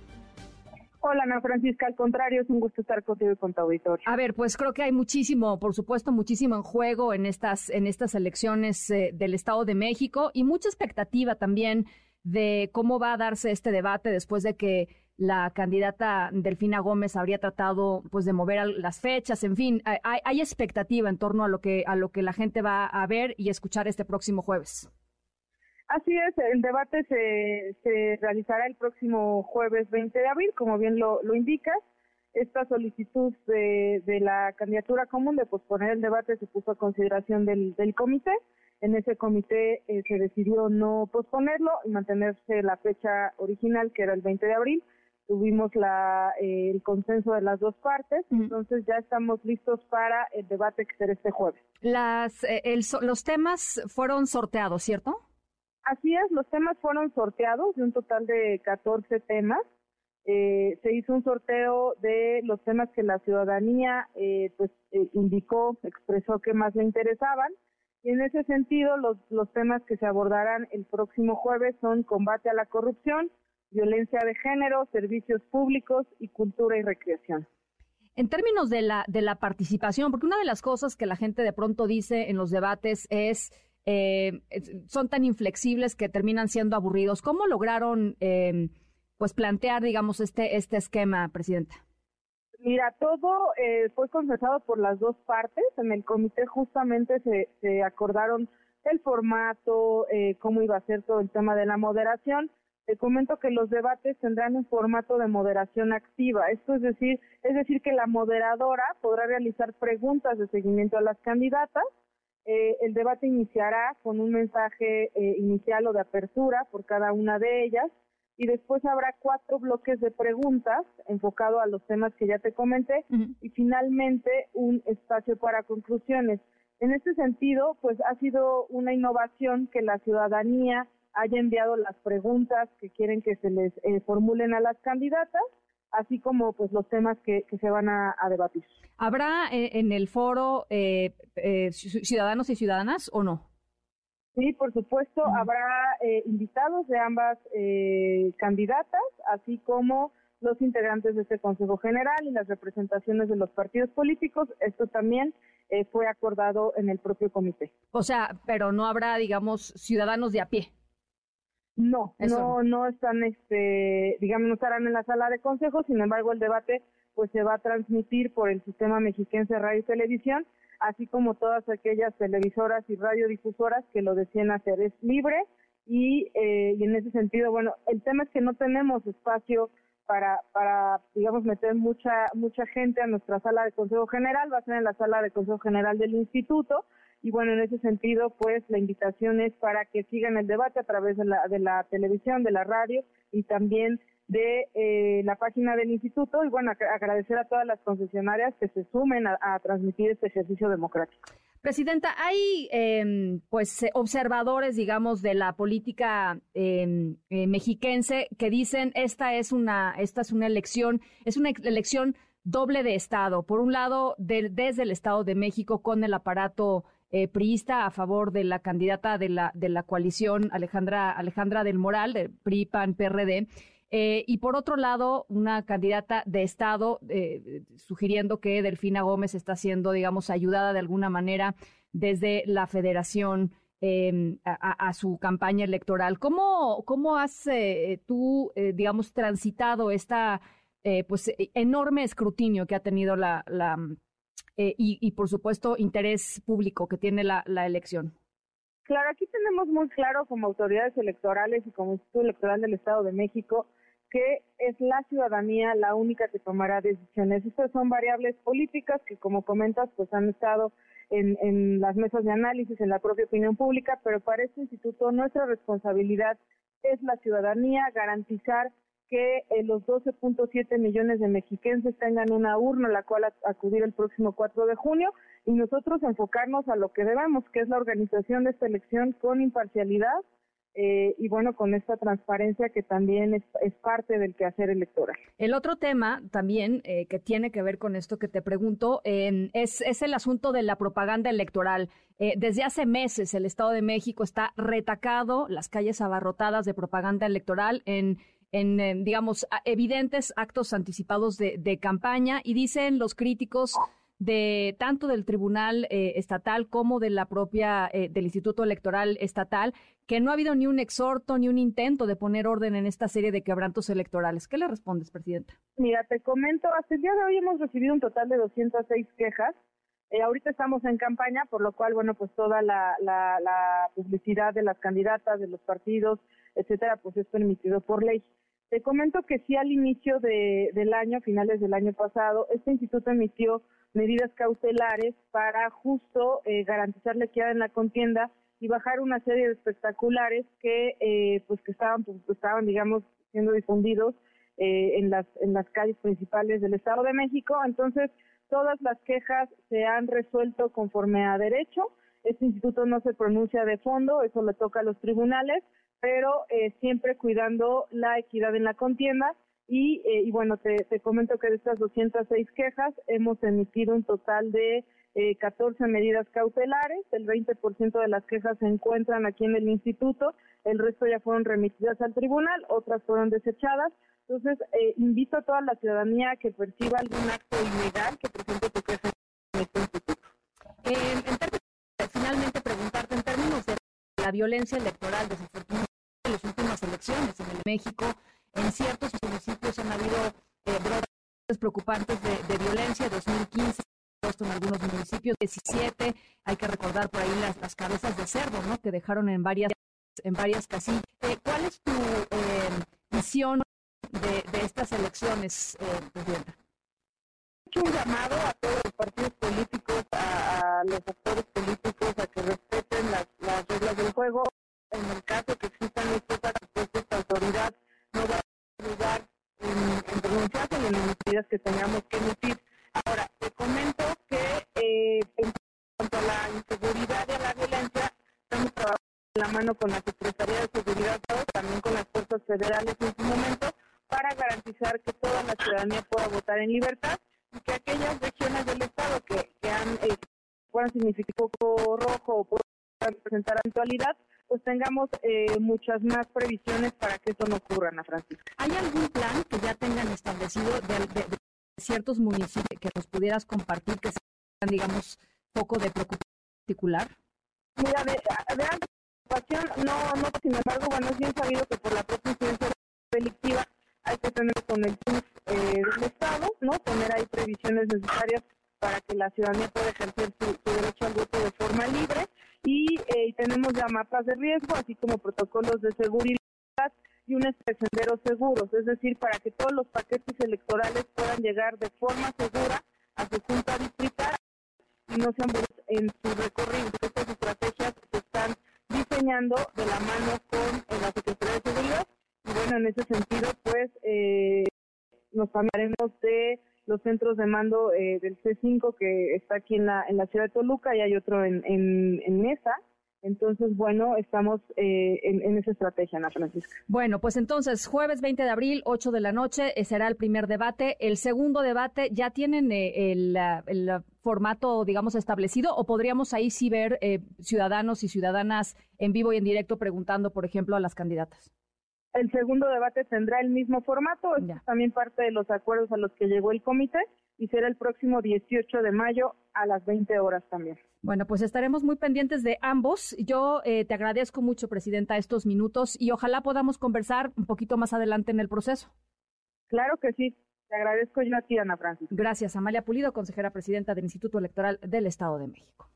Hola, Ana Francisca, al contrario, es un gusto estar contigo y con tu auditorio. A ver, pues creo que hay muchísimo, por supuesto, muchísimo en juego en estas, en estas elecciones eh, del Estado de México y mucha expectativa también de cómo va a darse este debate después de que la candidata Delfina Gómez habría tratado pues de mover las fechas, en fin, hay, hay expectativa en torno a lo que a lo que la gente va a ver y escuchar este próximo jueves. Así es, el debate se, se realizará el próximo jueves 20 de abril, como bien lo, lo indicas. Esta solicitud de, de, la candidatura común de posponer el debate se puso a consideración del, del comité. En ese comité eh, se decidió no posponerlo y mantenerse la fecha original, que era el 20 de abril tuvimos la, eh, el consenso de las dos partes, entonces ya estamos listos para el debate que será este jueves. Las, eh, el, los temas fueron sorteados, ¿cierto? Así es, los temas fueron sorteados de un total de 14 temas. Eh, se hizo un sorteo de los temas que la ciudadanía eh, pues eh, indicó, expresó que más le interesaban. Y en ese sentido, los, los temas que se abordarán el próximo jueves son combate a la corrupción, violencia de género, servicios públicos y cultura y recreación. En términos de la, de la participación, porque una de las cosas que la gente de pronto dice en los debates es, eh, son tan inflexibles que terminan siendo aburridos. ¿Cómo lograron eh, pues plantear, digamos, este, este esquema, Presidenta? Mira, todo eh, fue conversado por las dos partes. En el comité justamente se, se acordaron el formato, eh, cómo iba a ser todo el tema de la moderación te comento que los debates tendrán un formato de moderación activa. Esto es decir, es decir que la moderadora podrá realizar preguntas de seguimiento a las candidatas. Eh, el debate iniciará con un mensaje eh, inicial o de apertura por cada una de ellas y después habrá cuatro bloques de preguntas enfocado a los temas que ya te comenté uh -huh. y finalmente un espacio para conclusiones. En este sentido, pues ha sido una innovación que la ciudadanía haya enviado las preguntas que quieren que se les eh, formulen a las candidatas, así como pues los temas que, que se van a, a debatir. ¿Habrá eh, en el foro eh, eh, ciudadanos y ciudadanas o no? Sí, por supuesto, uh -huh. habrá invitados de ambas candidatas, así como los integrantes de este Consejo General y las representaciones de los partidos políticos. Esto también eh, fue acordado en el propio comité. O sea, pero no habrá, digamos, ciudadanos de a pie. No, Eso. no, no están, este, digamos, no estarán en la sala de consejo. Sin embargo, el debate, pues, se va a transmitir por el sistema mexiquense de radio y televisión, así como todas aquellas televisoras y radiodifusoras que lo decían hacer. Es libre y, eh, y en ese sentido, bueno, el tema es que no tenemos espacio para, para, digamos, meter mucha, mucha gente a nuestra sala de Consejo General, va a ser en la sala de Consejo General del Instituto, y bueno, en ese sentido, pues la invitación es para que sigan el debate a través de la, de la televisión, de la radio y también de eh, la página del instituto y bueno, agradecer a todas las concesionarias que se sumen a, transmitir este ejercicio democrático. Presidenta, hay eh, pues observadores, digamos, de la política eh, eh, mexiquense que dicen esta es una esta es una elección es una elección doble de estado. Por un lado, de, desde el Estado de México con el aparato eh, priista a favor de la candidata de la de la coalición Alejandra Alejandra del Moral de PRI PAN PRD Eh, y por otro lado, una candidata de Estado eh, sugiriendo que Delfina Gómez está siendo, digamos, ayudada de alguna manera desde la federación em, a, su campaña electoral. ¿Cómo, cómo has tú, digamos, transitado esta pues enorme escrutinio que ha tenido la y, por supuesto, interés público que tiene la, la elección? Claro, aquí tenemos muy claro como autoridades electorales y como Instituto Electoral del Estado de México que es la ciudadanía la única que tomará decisiones. Estas son variables políticas que, como comentas, pues han estado en las mesas de análisis, en la propia opinión pública, pero para este instituto nuestra responsabilidad es la ciudadanía, garantizar que eh, los 12.7 millones de mexiquenses tengan una urna a la cual acudir el próximo 4 de junio y nosotros enfocarnos a lo que debemos, que es la organización de esta elección con imparcialidad, eh, y bueno, con esta transparencia que también es, parte del quehacer electoral. El otro tema también eh, que tiene que ver con esto que te pregunto es, es, el asunto de la propaganda electoral. Eh, desde hace meses el Estado de México está retacado, las calles abarrotadas de propaganda electoral en en, digamos, evidentes actos anticipados de, de, campaña y dicen los críticos de tanto del Tribunal eh, Estatal como de la propia eh, del Instituto Electoral Estatal que no ha habido ni un exhorto ni un intento de poner orden en esta serie de quebrantos electorales. ¿Qué le respondes, Presidenta? Mira, te comento, hasta el día de hoy hemos recibido un total de 206 quejas. Eh, ahorita estamos en campaña, por lo cual, bueno, pues toda la, la publicidad de las candidatas, de los partidos, etcétera, pues es permitido por ley. Te comento que sí al inicio de, del año, finales del año pasado, este instituto emitió medidas cautelares para justo eh, garantizar la equidad en la contienda y bajar una serie de espectaculares que eh, pues que estaban pues, estaban digamos siendo difundidos eh, en las en las calles principales del Estado de México. Entonces todas las quejas se han resuelto conforme a derecho. Este instituto no se pronuncia de fondo eso le toca a los tribunales pero siempre cuidando la equidad en la contienda y, eh, y bueno, te, comento que de estas 206 quejas hemos emitido un total de eh, 14 medidas cautelares, el 20% de las quejas se encuentran aquí en el instituto, el resto ya fueron remitidas al tribunal, otras fueron desechadas. Entonces, eh, invito a toda la ciudadanía que perciba algún acto ilegal que presente tu queja en este instituto. en finalmente, preguntarte en términos de la violencia electoral, desafortunadamente, las últimas elecciones en el México, en ciertos municipios han habido eh, brotes preocupantes de, violencia. 2015 en algunos municipios, 17, hay que recordar por ahí las, cabezas de cerdo, ¿no? Que dejaron en varias en varias casillas. Eh, ¿Cuál es tu eh, visión de, de, estas elecciones, eh, Presidenta? hecho un llamado a todos los partidos políticos, a, los actores políticos, a que respeten las, reglas del juego. En el caso que existan estos actos, esta autoridad no va a ayudar en, en pronunciarse en las medidas que tengamos que emitir. Ahora, te comento que eh, en cuanto a la inseguridad y a la violencia, estamos trabajando de la mano con la Secretaría de Seguridad, también con las fuerzas federales en su momento, para garantizar que toda la ciudadanía pueda votar en libertad y que aquellas regiones del Estado que, han, eh, puedan significar poco rojo o puedan presentar actualidad, pues tengamos eh, muchas más previsiones para que eso no ocurra, Ana Francisca. ¿Hay algún plan que ya tengan establecido de, ciertos municipios que nos pudieras compartir que sean, digamos, poco de preocupación particular? Mira, de, de preocupación, no, no, sin embargo, bueno, es bien sabido que por la propia incidencia delictiva hay que tener con el eh, del Estado, ¿no? Poner ahí previsiones necesarias para que la ciudadanía pueda ejercer su, su derecho al voto de forma libre eh, y tenemos ya mapas de riesgo, así como protocolos de seguridad y unos senderos seguros, es decir, para que todos los paquetes electorales puedan llegar de forma segura a su junta distrital y no sean en su recorrido. Estas estrategias se están diseñando de la mano con eh, la Secretaría de Seguridad y bueno, en ese sentido, pues eh, nos hablaremos de los centros de mando eh, del C5 que está aquí en la, en la ciudad de Toluca y hay otro en, en, en Mesa. Entonces, bueno, estamos eh, en, esa estrategia, Ana Francisca. Bueno, pues entonces, jueves 20 de abril, 8 de la noche, eh, será el primer debate. El segundo debate, ¿ya tienen el, el, formato, digamos, establecido o podríamos ahí sí ver ciudadanos y ciudadanas en vivo y en directo preguntando, por ejemplo, a las candidatas? El segundo debate tendrá el mismo formato, es también parte de los acuerdos a los que llegó el comité y será el próximo 18 de mayo a las 20 horas también. Bueno, pues estaremos muy pendientes de ambos. Yo eh, te agradezco mucho, Presidenta, estos minutos y ojalá podamos conversar un poquito más adelante en el proceso. Claro que sí. Te agradezco yo a ti, Ana Francisca. Gracias, Amalia Pulido, consejera presidenta del Instituto Electoral del Estado de México.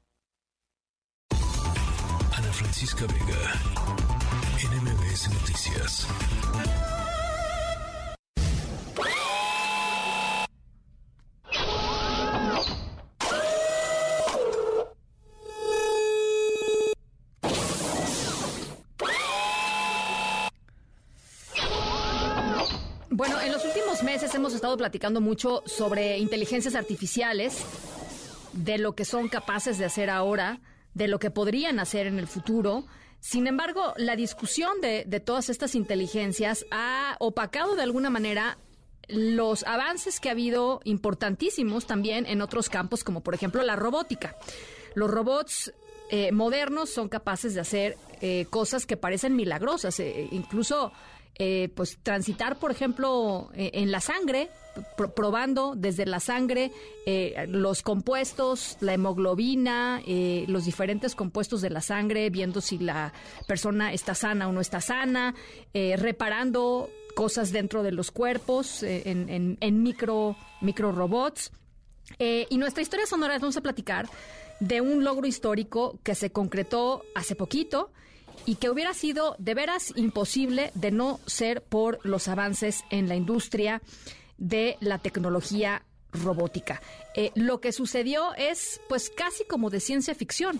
Ana Francisca Vega, Noticias. Bueno, en los últimos meses hemos estado platicando mucho sobre inteligencias artificiales, de lo que son capaces de hacer ahora, de lo que podrían hacer en el futuro. Sin embargo, la discusión de, todas estas inteligencias ha opacado de alguna manera los avances que ha habido importantísimos también en otros campos, como por ejemplo la robótica. Los robots eh, modernos son capaces de hacer eh, cosas que parecen milagrosas, eh, incluso eh, pues transitar, por ejemplo, eh, en la sangre, probando desde la sangre eh, los compuestos, la hemoglobina, los diferentes compuestos de la sangre, viendo si la persona está sana o no está sana, reparando cosas dentro de los cuerpos en, en, micro, micro robots. y nuestra historia sonora vamos a platicar de un logro histórico que se concretó hace poquito y que hubiera sido de veras imposible de no ser por los avances en la industria de la tecnología robótica. Eh, lo que sucedió es pues casi como de ciencia ficción.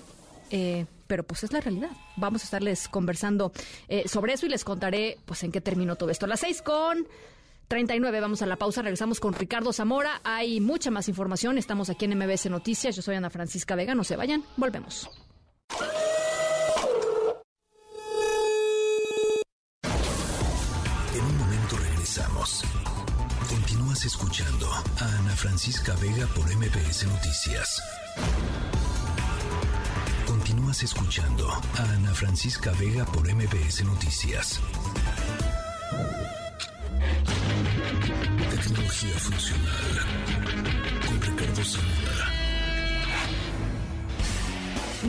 Eh, pero pues es la realidad. Vamos a estarles conversando eh, sobre eso y les contaré pues en qué terminó todo esto. A las seis con 39 vamos a la pausa, regresamos con Ricardo Zamora. Hay mucha más información, estamos aquí en MBS Noticias. Yo soy Ana Francisca Vega, no se vayan, volvemos. Continúas escuchando a Ana Francisca Vega por MPS Noticias. Continúas escuchando a Ana Francisca Vega por MPS Noticias. Tecnología funcional con Ricardo Zamora.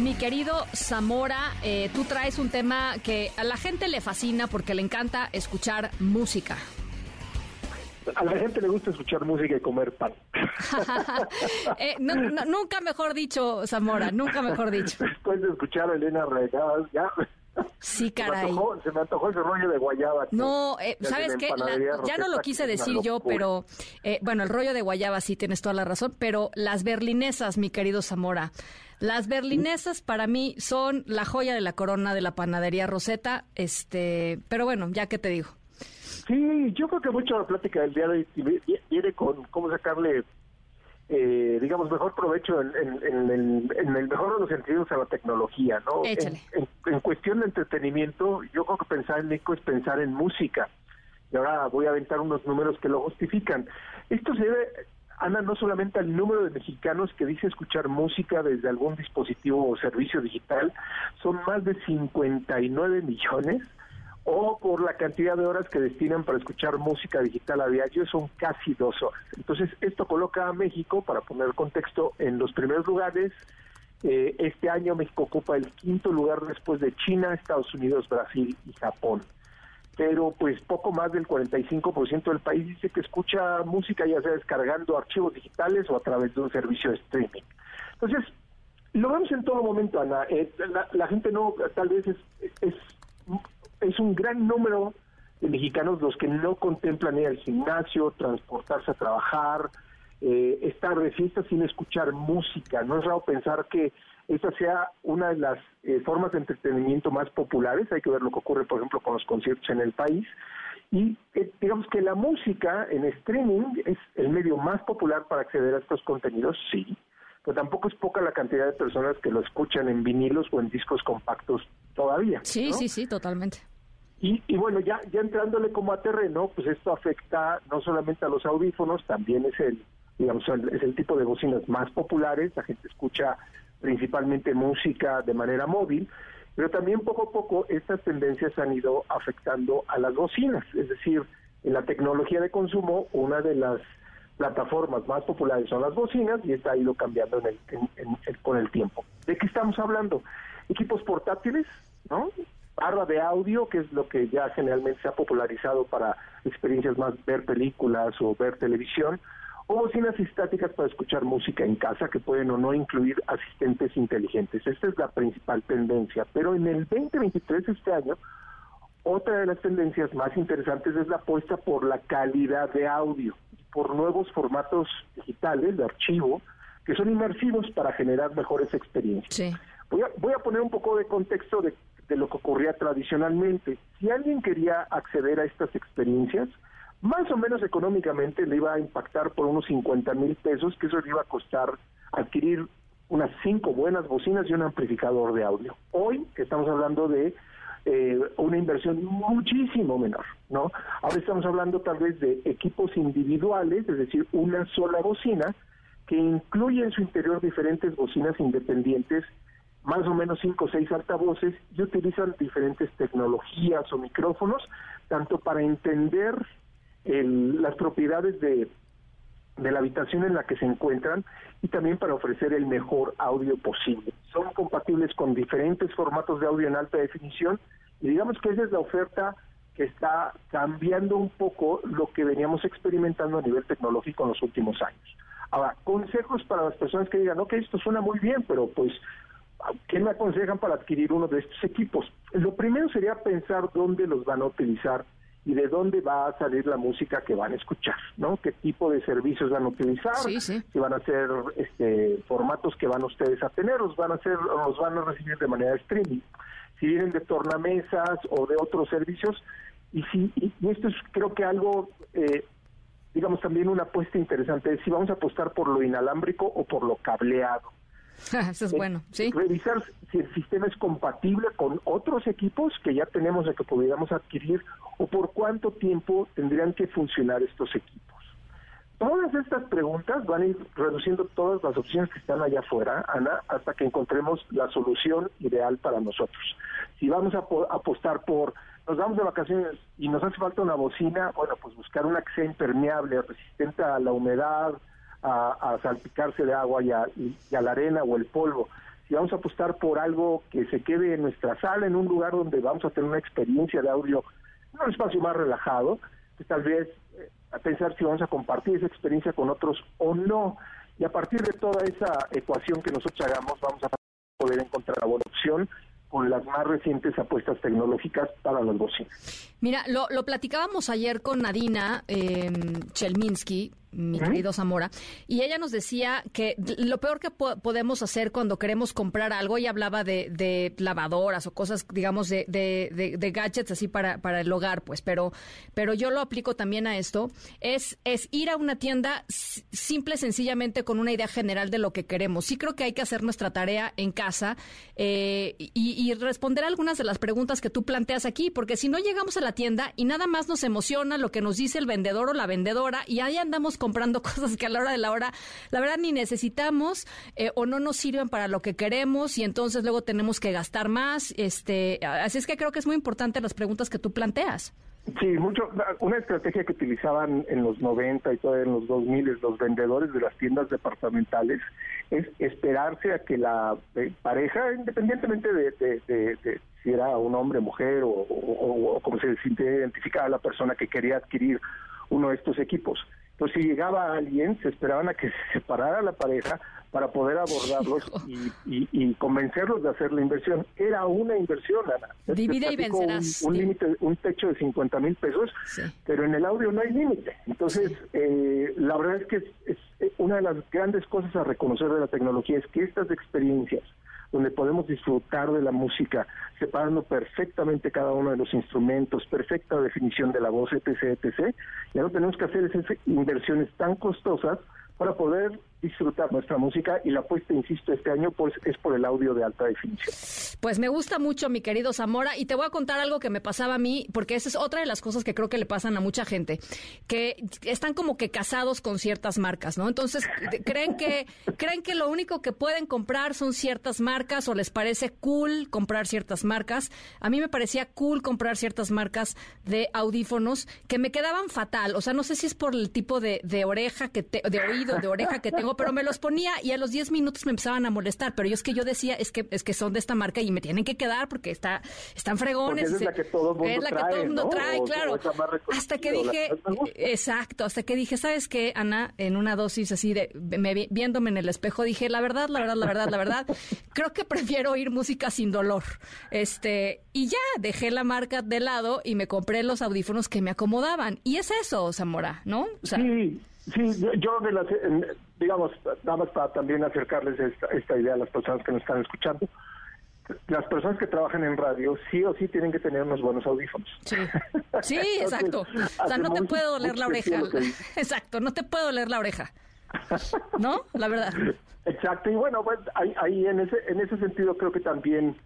Mi querido Zamora, eh, tú traes un tema que a la gente le fascina porque le encanta escuchar música a la gente le gusta escuchar música y comer pan. Eh, nunca mejor dicho, Zamora, nunca mejor dicho. Después de escuchar a Elena Regadas, ya. Sí, caray. Se me antojó, ese rollo de guayaba. No, eh, ¿sabes qué? ya no lo quise decir yo, pero eh, bueno, el rollo de guayaba sí tienes toda la razón, pero las berlinesas, mi querido Zamora. Las berlinesas para mí son la joya de la corona de la panadería Rosetta, este, pero bueno, ya que te digo. Sí, yo creo que mucho la plática del día de hoy viene con cómo sacarle, eh, digamos, mejor provecho en, el, mejor de los sentidos a la tecnología, ¿no? En, cuestión de entretenimiento, yo creo que pensar en Nico es pensar en música. Y ahora voy a aventar unos números que lo justifican. Esto se debe, Ana, no solamente al número de mexicanos que dice escuchar música desde algún dispositivo o servicio digital, son más de 59 millones o por la cantidad de horas que destinan para escuchar música digital a diario, son casi dos horas. Entonces, esto coloca a México, para poner contexto, en los primeros lugares. Eh, este año México ocupa el quinto lugar después de China, Estados Unidos, Brasil y Japón. Pero pues poco más del 45% del país dice que escucha música ya sea descargando archivos digitales o a través de un servicio de streaming. Entonces, lo vemos en todo momento, Ana. Eh, la, gente no, tal vez es, es es un gran número de mexicanos los que no contemplan ir al gimnasio, transportarse a trabajar, eh, estar de fiesta sin escuchar música. No es raro pensar que esa sea una de las eh, formas de entretenimiento más populares. Hay que ver lo que ocurre, por ejemplo, con los conciertos en el país. Y eh, digamos que la música en streaming es el medio más popular para acceder a estos contenidos, sí, pero tampoco es poca la cantidad de personas que lo escuchan en vinilos o en discos compactos todavía. Sí, sí, sí, totalmente. Y, bueno, ya, ya entrándole como a terreno, pues esto afecta no solamente a los audífonos, también es el, digamos, es el tipo de bocinas más populares, la gente escucha principalmente música de manera móvil, Pero también poco a poco estas tendencias han ido afectando a las bocinas, es decir, en la tecnología de consumo, una de las plataformas más populares son las bocinas y esta ha ido cambiando en el, con el tiempo. ¿De qué estamos hablando? Equipos portátiles, ¿no? Barra de audio, que es lo que ya generalmente se ha popularizado para experiencias más ver películas o ver televisión, o bocinas estáticas para escuchar música en casa que pueden o no incluir asistentes inteligentes. Esta es la principal tendencia. Pero en el 2023, este año, otra de las tendencias más interesantes es la apuesta por la calidad de audio, por nuevos formatos digitales de archivo que son inmersivos para generar mejores experiencias. Voy, a, voy a poner un poco de contexto de, de lo que ocurría tradicionalmente. Si alguien quería acceder a estas experiencias, más o menos económicamente le iba a impactar por unos 50 mil pesos, que eso le iba a costar adquirir unas cinco buenas bocinas y un amplificador de audio. Hoy estamos hablando de eh, una inversión muchísimo menor, ¿no? Ahora estamos hablando tal vez de equipos individuales, es decir, una sola bocina que incluye en su interior diferentes bocinas independientes, más o menos cinco o seis altavoces y utilizan diferentes tecnologías o micrófonos, tanto para entender las propiedades de, de la habitación en la que se encuentran y también para ofrecer el mejor audio posible. Son compatibles con diferentes formatos de audio en alta definición y digamos que esa es la oferta que está cambiando un poco lo que veníamos experimentando a nivel tecnológico en los últimos años. Ahora, consejos para las personas que digan, ok, esto suena muy bien, pero pues, ¿qué me aconsejan para adquirir uno de estos equipos? Lo primero sería pensar dónde los van a utilizar y de dónde va a salir la música que van a escuchar, ¿no? ¿Qué tipo de servicios van a utilizar? Si van a ser este, formatos que van ustedes a tener, los van a hacer, los van a recibir de manera streaming. Si vienen de tornamesas o de otros servicios, y si y, esto es creo que algo, eh, digamos también una apuesta interesante, es si vamos a apostar por lo inalámbrico o por lo cableado. Eso es bueno, sí. Revisar si el sistema es compatible con otros equipos que ya tenemos de que pudiéramos adquirir o por cuánto tiempo tendrían que funcionar estos equipos. Todas estas preguntas van a ir reduciendo todas las opciones que están allá afuera, Ana, hasta que encontremos la solución ideal para nosotros. Si vamos a apostar por, nos vamos de vacaciones y nos hace falta una bocina, bueno, pues buscar una que sea impermeable, resistente a la humedad, a, salpicarse de agua y a, la arena o el polvo. Si vamos a apostar por algo que se quede en nuestra sala, en un lugar donde vamos a tener una experiencia de audio, en un espacio más relajado, pues tal vez eh, a pensar si vamos a compartir esa experiencia con otros o no. Y a partir de toda esa ecuación que nosotros hagamos, vamos a poder encontrar la opción con las más recientes apuestas tecnológicas para las bocinas. Mira, lo, lo platicábamos ayer con Nadina eh, Chelminsky, mi querido Zamora, y ella nos decía que lo peor que podemos hacer cuando queremos comprar algo, y hablaba de, lavadoras o cosas, digamos, de, de, gadgets así para, para el hogar, pues, pero, pero yo lo aplico también a esto, es, es ir a una tienda simple, sencillamente con una idea general de lo que queremos. Sí creo que hay que hacer nuestra tarea en casa eh, y, y responder algunas de las preguntas que tú planteas aquí, porque si no llegamos a la tienda y nada más nos emociona lo que nos dice el vendedor o la vendedora y ahí andamos comprando cosas que a la hora de la hora, la verdad, ni necesitamos eh, o no nos sirven para lo que queremos y entonces luego tenemos que gastar más. Este, así es que creo que es muy importante las preguntas que tú planteas. Sí, mucho. Una estrategia que utilizaban en los 90 y todavía en los 2000 los vendedores de las tiendas departamentales es esperarse a que la eh, pareja, independientemente de, si era un hombre, mujer o, o, como se identificaba la persona que quería adquirir uno de estos equipos, entonces, si llegaba alguien, se esperaban a que se separara la pareja para poder abordarlos y, convencerlos de hacer la inversión. Era una inversión, Ana. Divide y vencerás. Un, límite, un techo de 50 mil pesos, pero en el audio no hay límite. Entonces, eh, la verdad es que es, una de las grandes cosas a reconocer de la tecnología es que estas experiencias donde podemos disfrutar de la música, separando perfectamente cada uno de los instrumentos, perfecta definición de la voz, etc., etc. Ya no tenemos que hacer esas inversiones tan costosas para poder disfrutar nuestra música y la apuesta, insisto, este año pues es por el audio de alta definición. Pues me gusta mucho, mi querido Zamora, y te voy a contar algo que me pasaba a mí, porque esa es otra de las cosas que creo que le pasan a mucha gente, que están como que casados con ciertas marcas, ¿no? Entonces, creen que, creen que lo único que pueden comprar son ciertas marcas o les parece cool comprar ciertas marcas. A mí me parecía cool comprar ciertas marcas de audífonos que me quedaban fatal. O sea, no sé si es por el tipo de, de oreja que te, de oído, de oreja que tengo, pero me los ponía y a los 10 minutos me empezaban a molestar. Pero yo es que yo decía, es que, es que son de esta marca y me tienen que quedar porque está, están fregones. es la que todo el mundo es la trae, que todo el mundo ¿no? trae, O- claro. Hasta que dije, exacto, hasta que dije, ¿sabes qué, Ana? En una dosis así de, me vi- viéndome en el espejo, dije, la verdad, la verdad, la verdad, la verdad, creo que prefiero oír música sin dolor. Este, y ya, dejé la marca de lado y me compré los audífonos que me acomodaban. Y es eso, Zamora, ¿no? O sea, sí, sí, yo, de las, digamos, nada más para también acercarles esta, esta idea a las personas que nos están escuchando. Las personas que trabajan en radio sí o sí tienen que tener unos buenos audífonos. Sí, sí, exacto. O sea, no te puede doler la oreja. Exacto, no te puede doler la oreja. ¿No? La verdad. Exacto, y bueno, pues, ahí, ahí en ese en ese sentido creo que también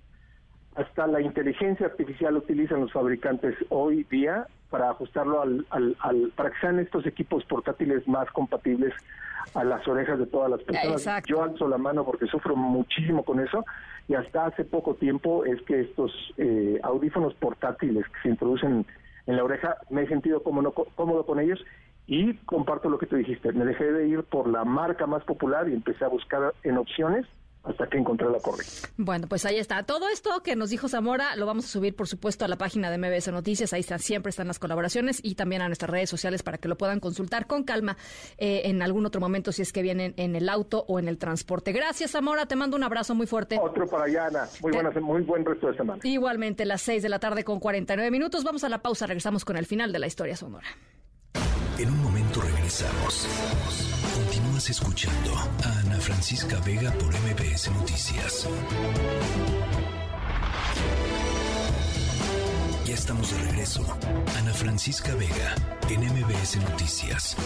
hasta la inteligencia artificial utilizan los fabricantes hoy día para ajustarlo al, al, al- para que sean estos equipos portátiles más compatibles a las orejas de todas las personas. Exacto. Yo alzo la mano porque sufro muchísimo con eso y hasta hace poco tiempo es que estos eh, audífonos portátiles que se introducen en la oreja me he sentido cómodo, cómodo con ellos y comparto lo que tú dijiste. Me dejé de ir por la marca más popular y empecé a buscar en opciones hasta que encontré la correcta. Bueno, pues ahí está. Todo esto que nos dijo Zamora lo vamos a subir, por supuesto, a la página de MBS Noticias. Ahí están, siempre están las colaboraciones y también a nuestras redes sociales para que lo puedan consultar con calma eh, en algún otro momento si es que vienen en el auto o en el transporte. Gracias, Zamora. Te mando un abrazo muy fuerte. Otro para allá, Ana. Muy, buena, muy buen resto de semana. Igualmente, las 6 de la tarde con 49 minutos. Vamos a la pausa. Regresamos con el final de la historia sonora. En un momento regresamos. Continúas escuchando a Ana Francisca Vega por MBS Noticias. Ya estamos de regreso. Ana Francisca Vega en MBS Noticias.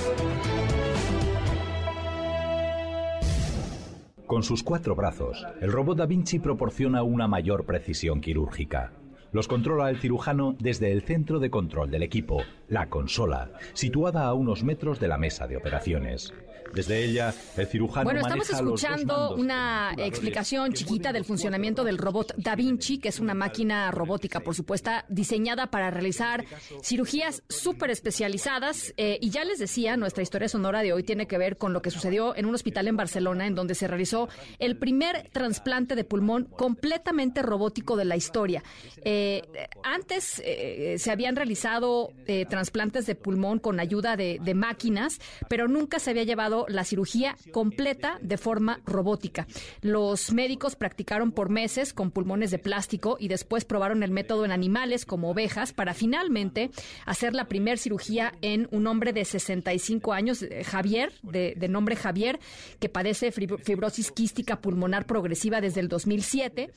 Con sus cuatro brazos, el robot Da Vinci proporciona una mayor precisión quirúrgica. Los controla el cirujano desde el centro de control del equipo, la consola, situada a unos metros de la mesa de operaciones. Desde ella, el cirujano Bueno, estamos escuchando una explicación chiquita del funcionamiento del robot Da Vinci, que es una máquina robótica, por supuesto, diseñada para realizar cirugías súper especializadas. Eh, y ya les decía, nuestra historia sonora de hoy tiene que ver con lo que sucedió en un hospital en Barcelona, en donde se realizó el primer trasplante de pulmón completamente robótico de la historia. Eh, antes eh, se habían realizado trasplantes de pulmón con ayuda de, de máquinas, pero nunca se había llevado la cirugía completa de forma robótica. Los médicos practicaron por meses con pulmones de plástico y después probaron el método en animales como ovejas para finalmente hacer la primer cirugía en un hombre de 65 años, eh, Javier, de, de nombre Javier, que padece fibro- fibrosis quística pulmonar progresiva desde el 2007.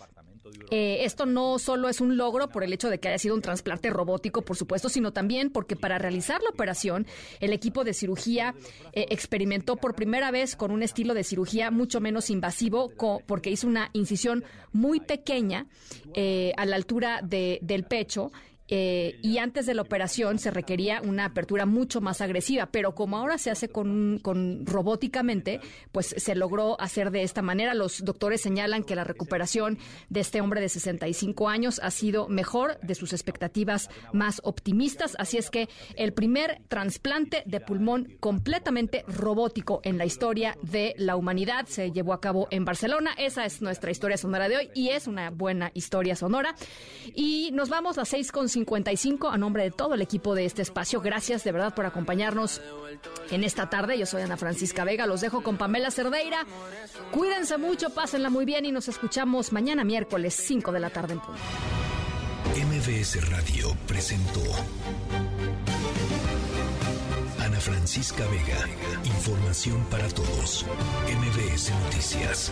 Eh, esto no solo es un logro por el hecho de que haya sido un trasplante robótico, por supuesto, sino también porque para realizar la operación, el equipo de cirugía eh, experimentó por primera vez con un estilo de cirugía mucho menos invasivo, porque hizo una incisión muy pequeña eh, a la altura de- del pecho. Eh, y antes de la operación se requería una apertura mucho más agresiva, pero como ahora se hace con, con robóticamente, pues se logró hacer de esta manera. Los doctores señalan que la recuperación de este hombre de 65 años ha sido mejor de sus expectativas más optimistas, así es que el primer trasplante de pulmón completamente robótico en la historia de la humanidad se llevó a cabo en Barcelona. Esa es nuestra historia sonora de hoy y es una buena historia sonora. Y nos vamos a las 6.55 a nombre de todo el equipo de este espacio. Gracias de verdad por acompañarnos en esta tarde. Yo soy Ana Francisca Vega. Los dejo con Pamela Cerdeira. Cuídense mucho, pásenla muy bien y nos escuchamos mañana miércoles 5 de la tarde en punto. MBS Radio presentó Ana Francisca Vega. Información para todos. MBS Noticias.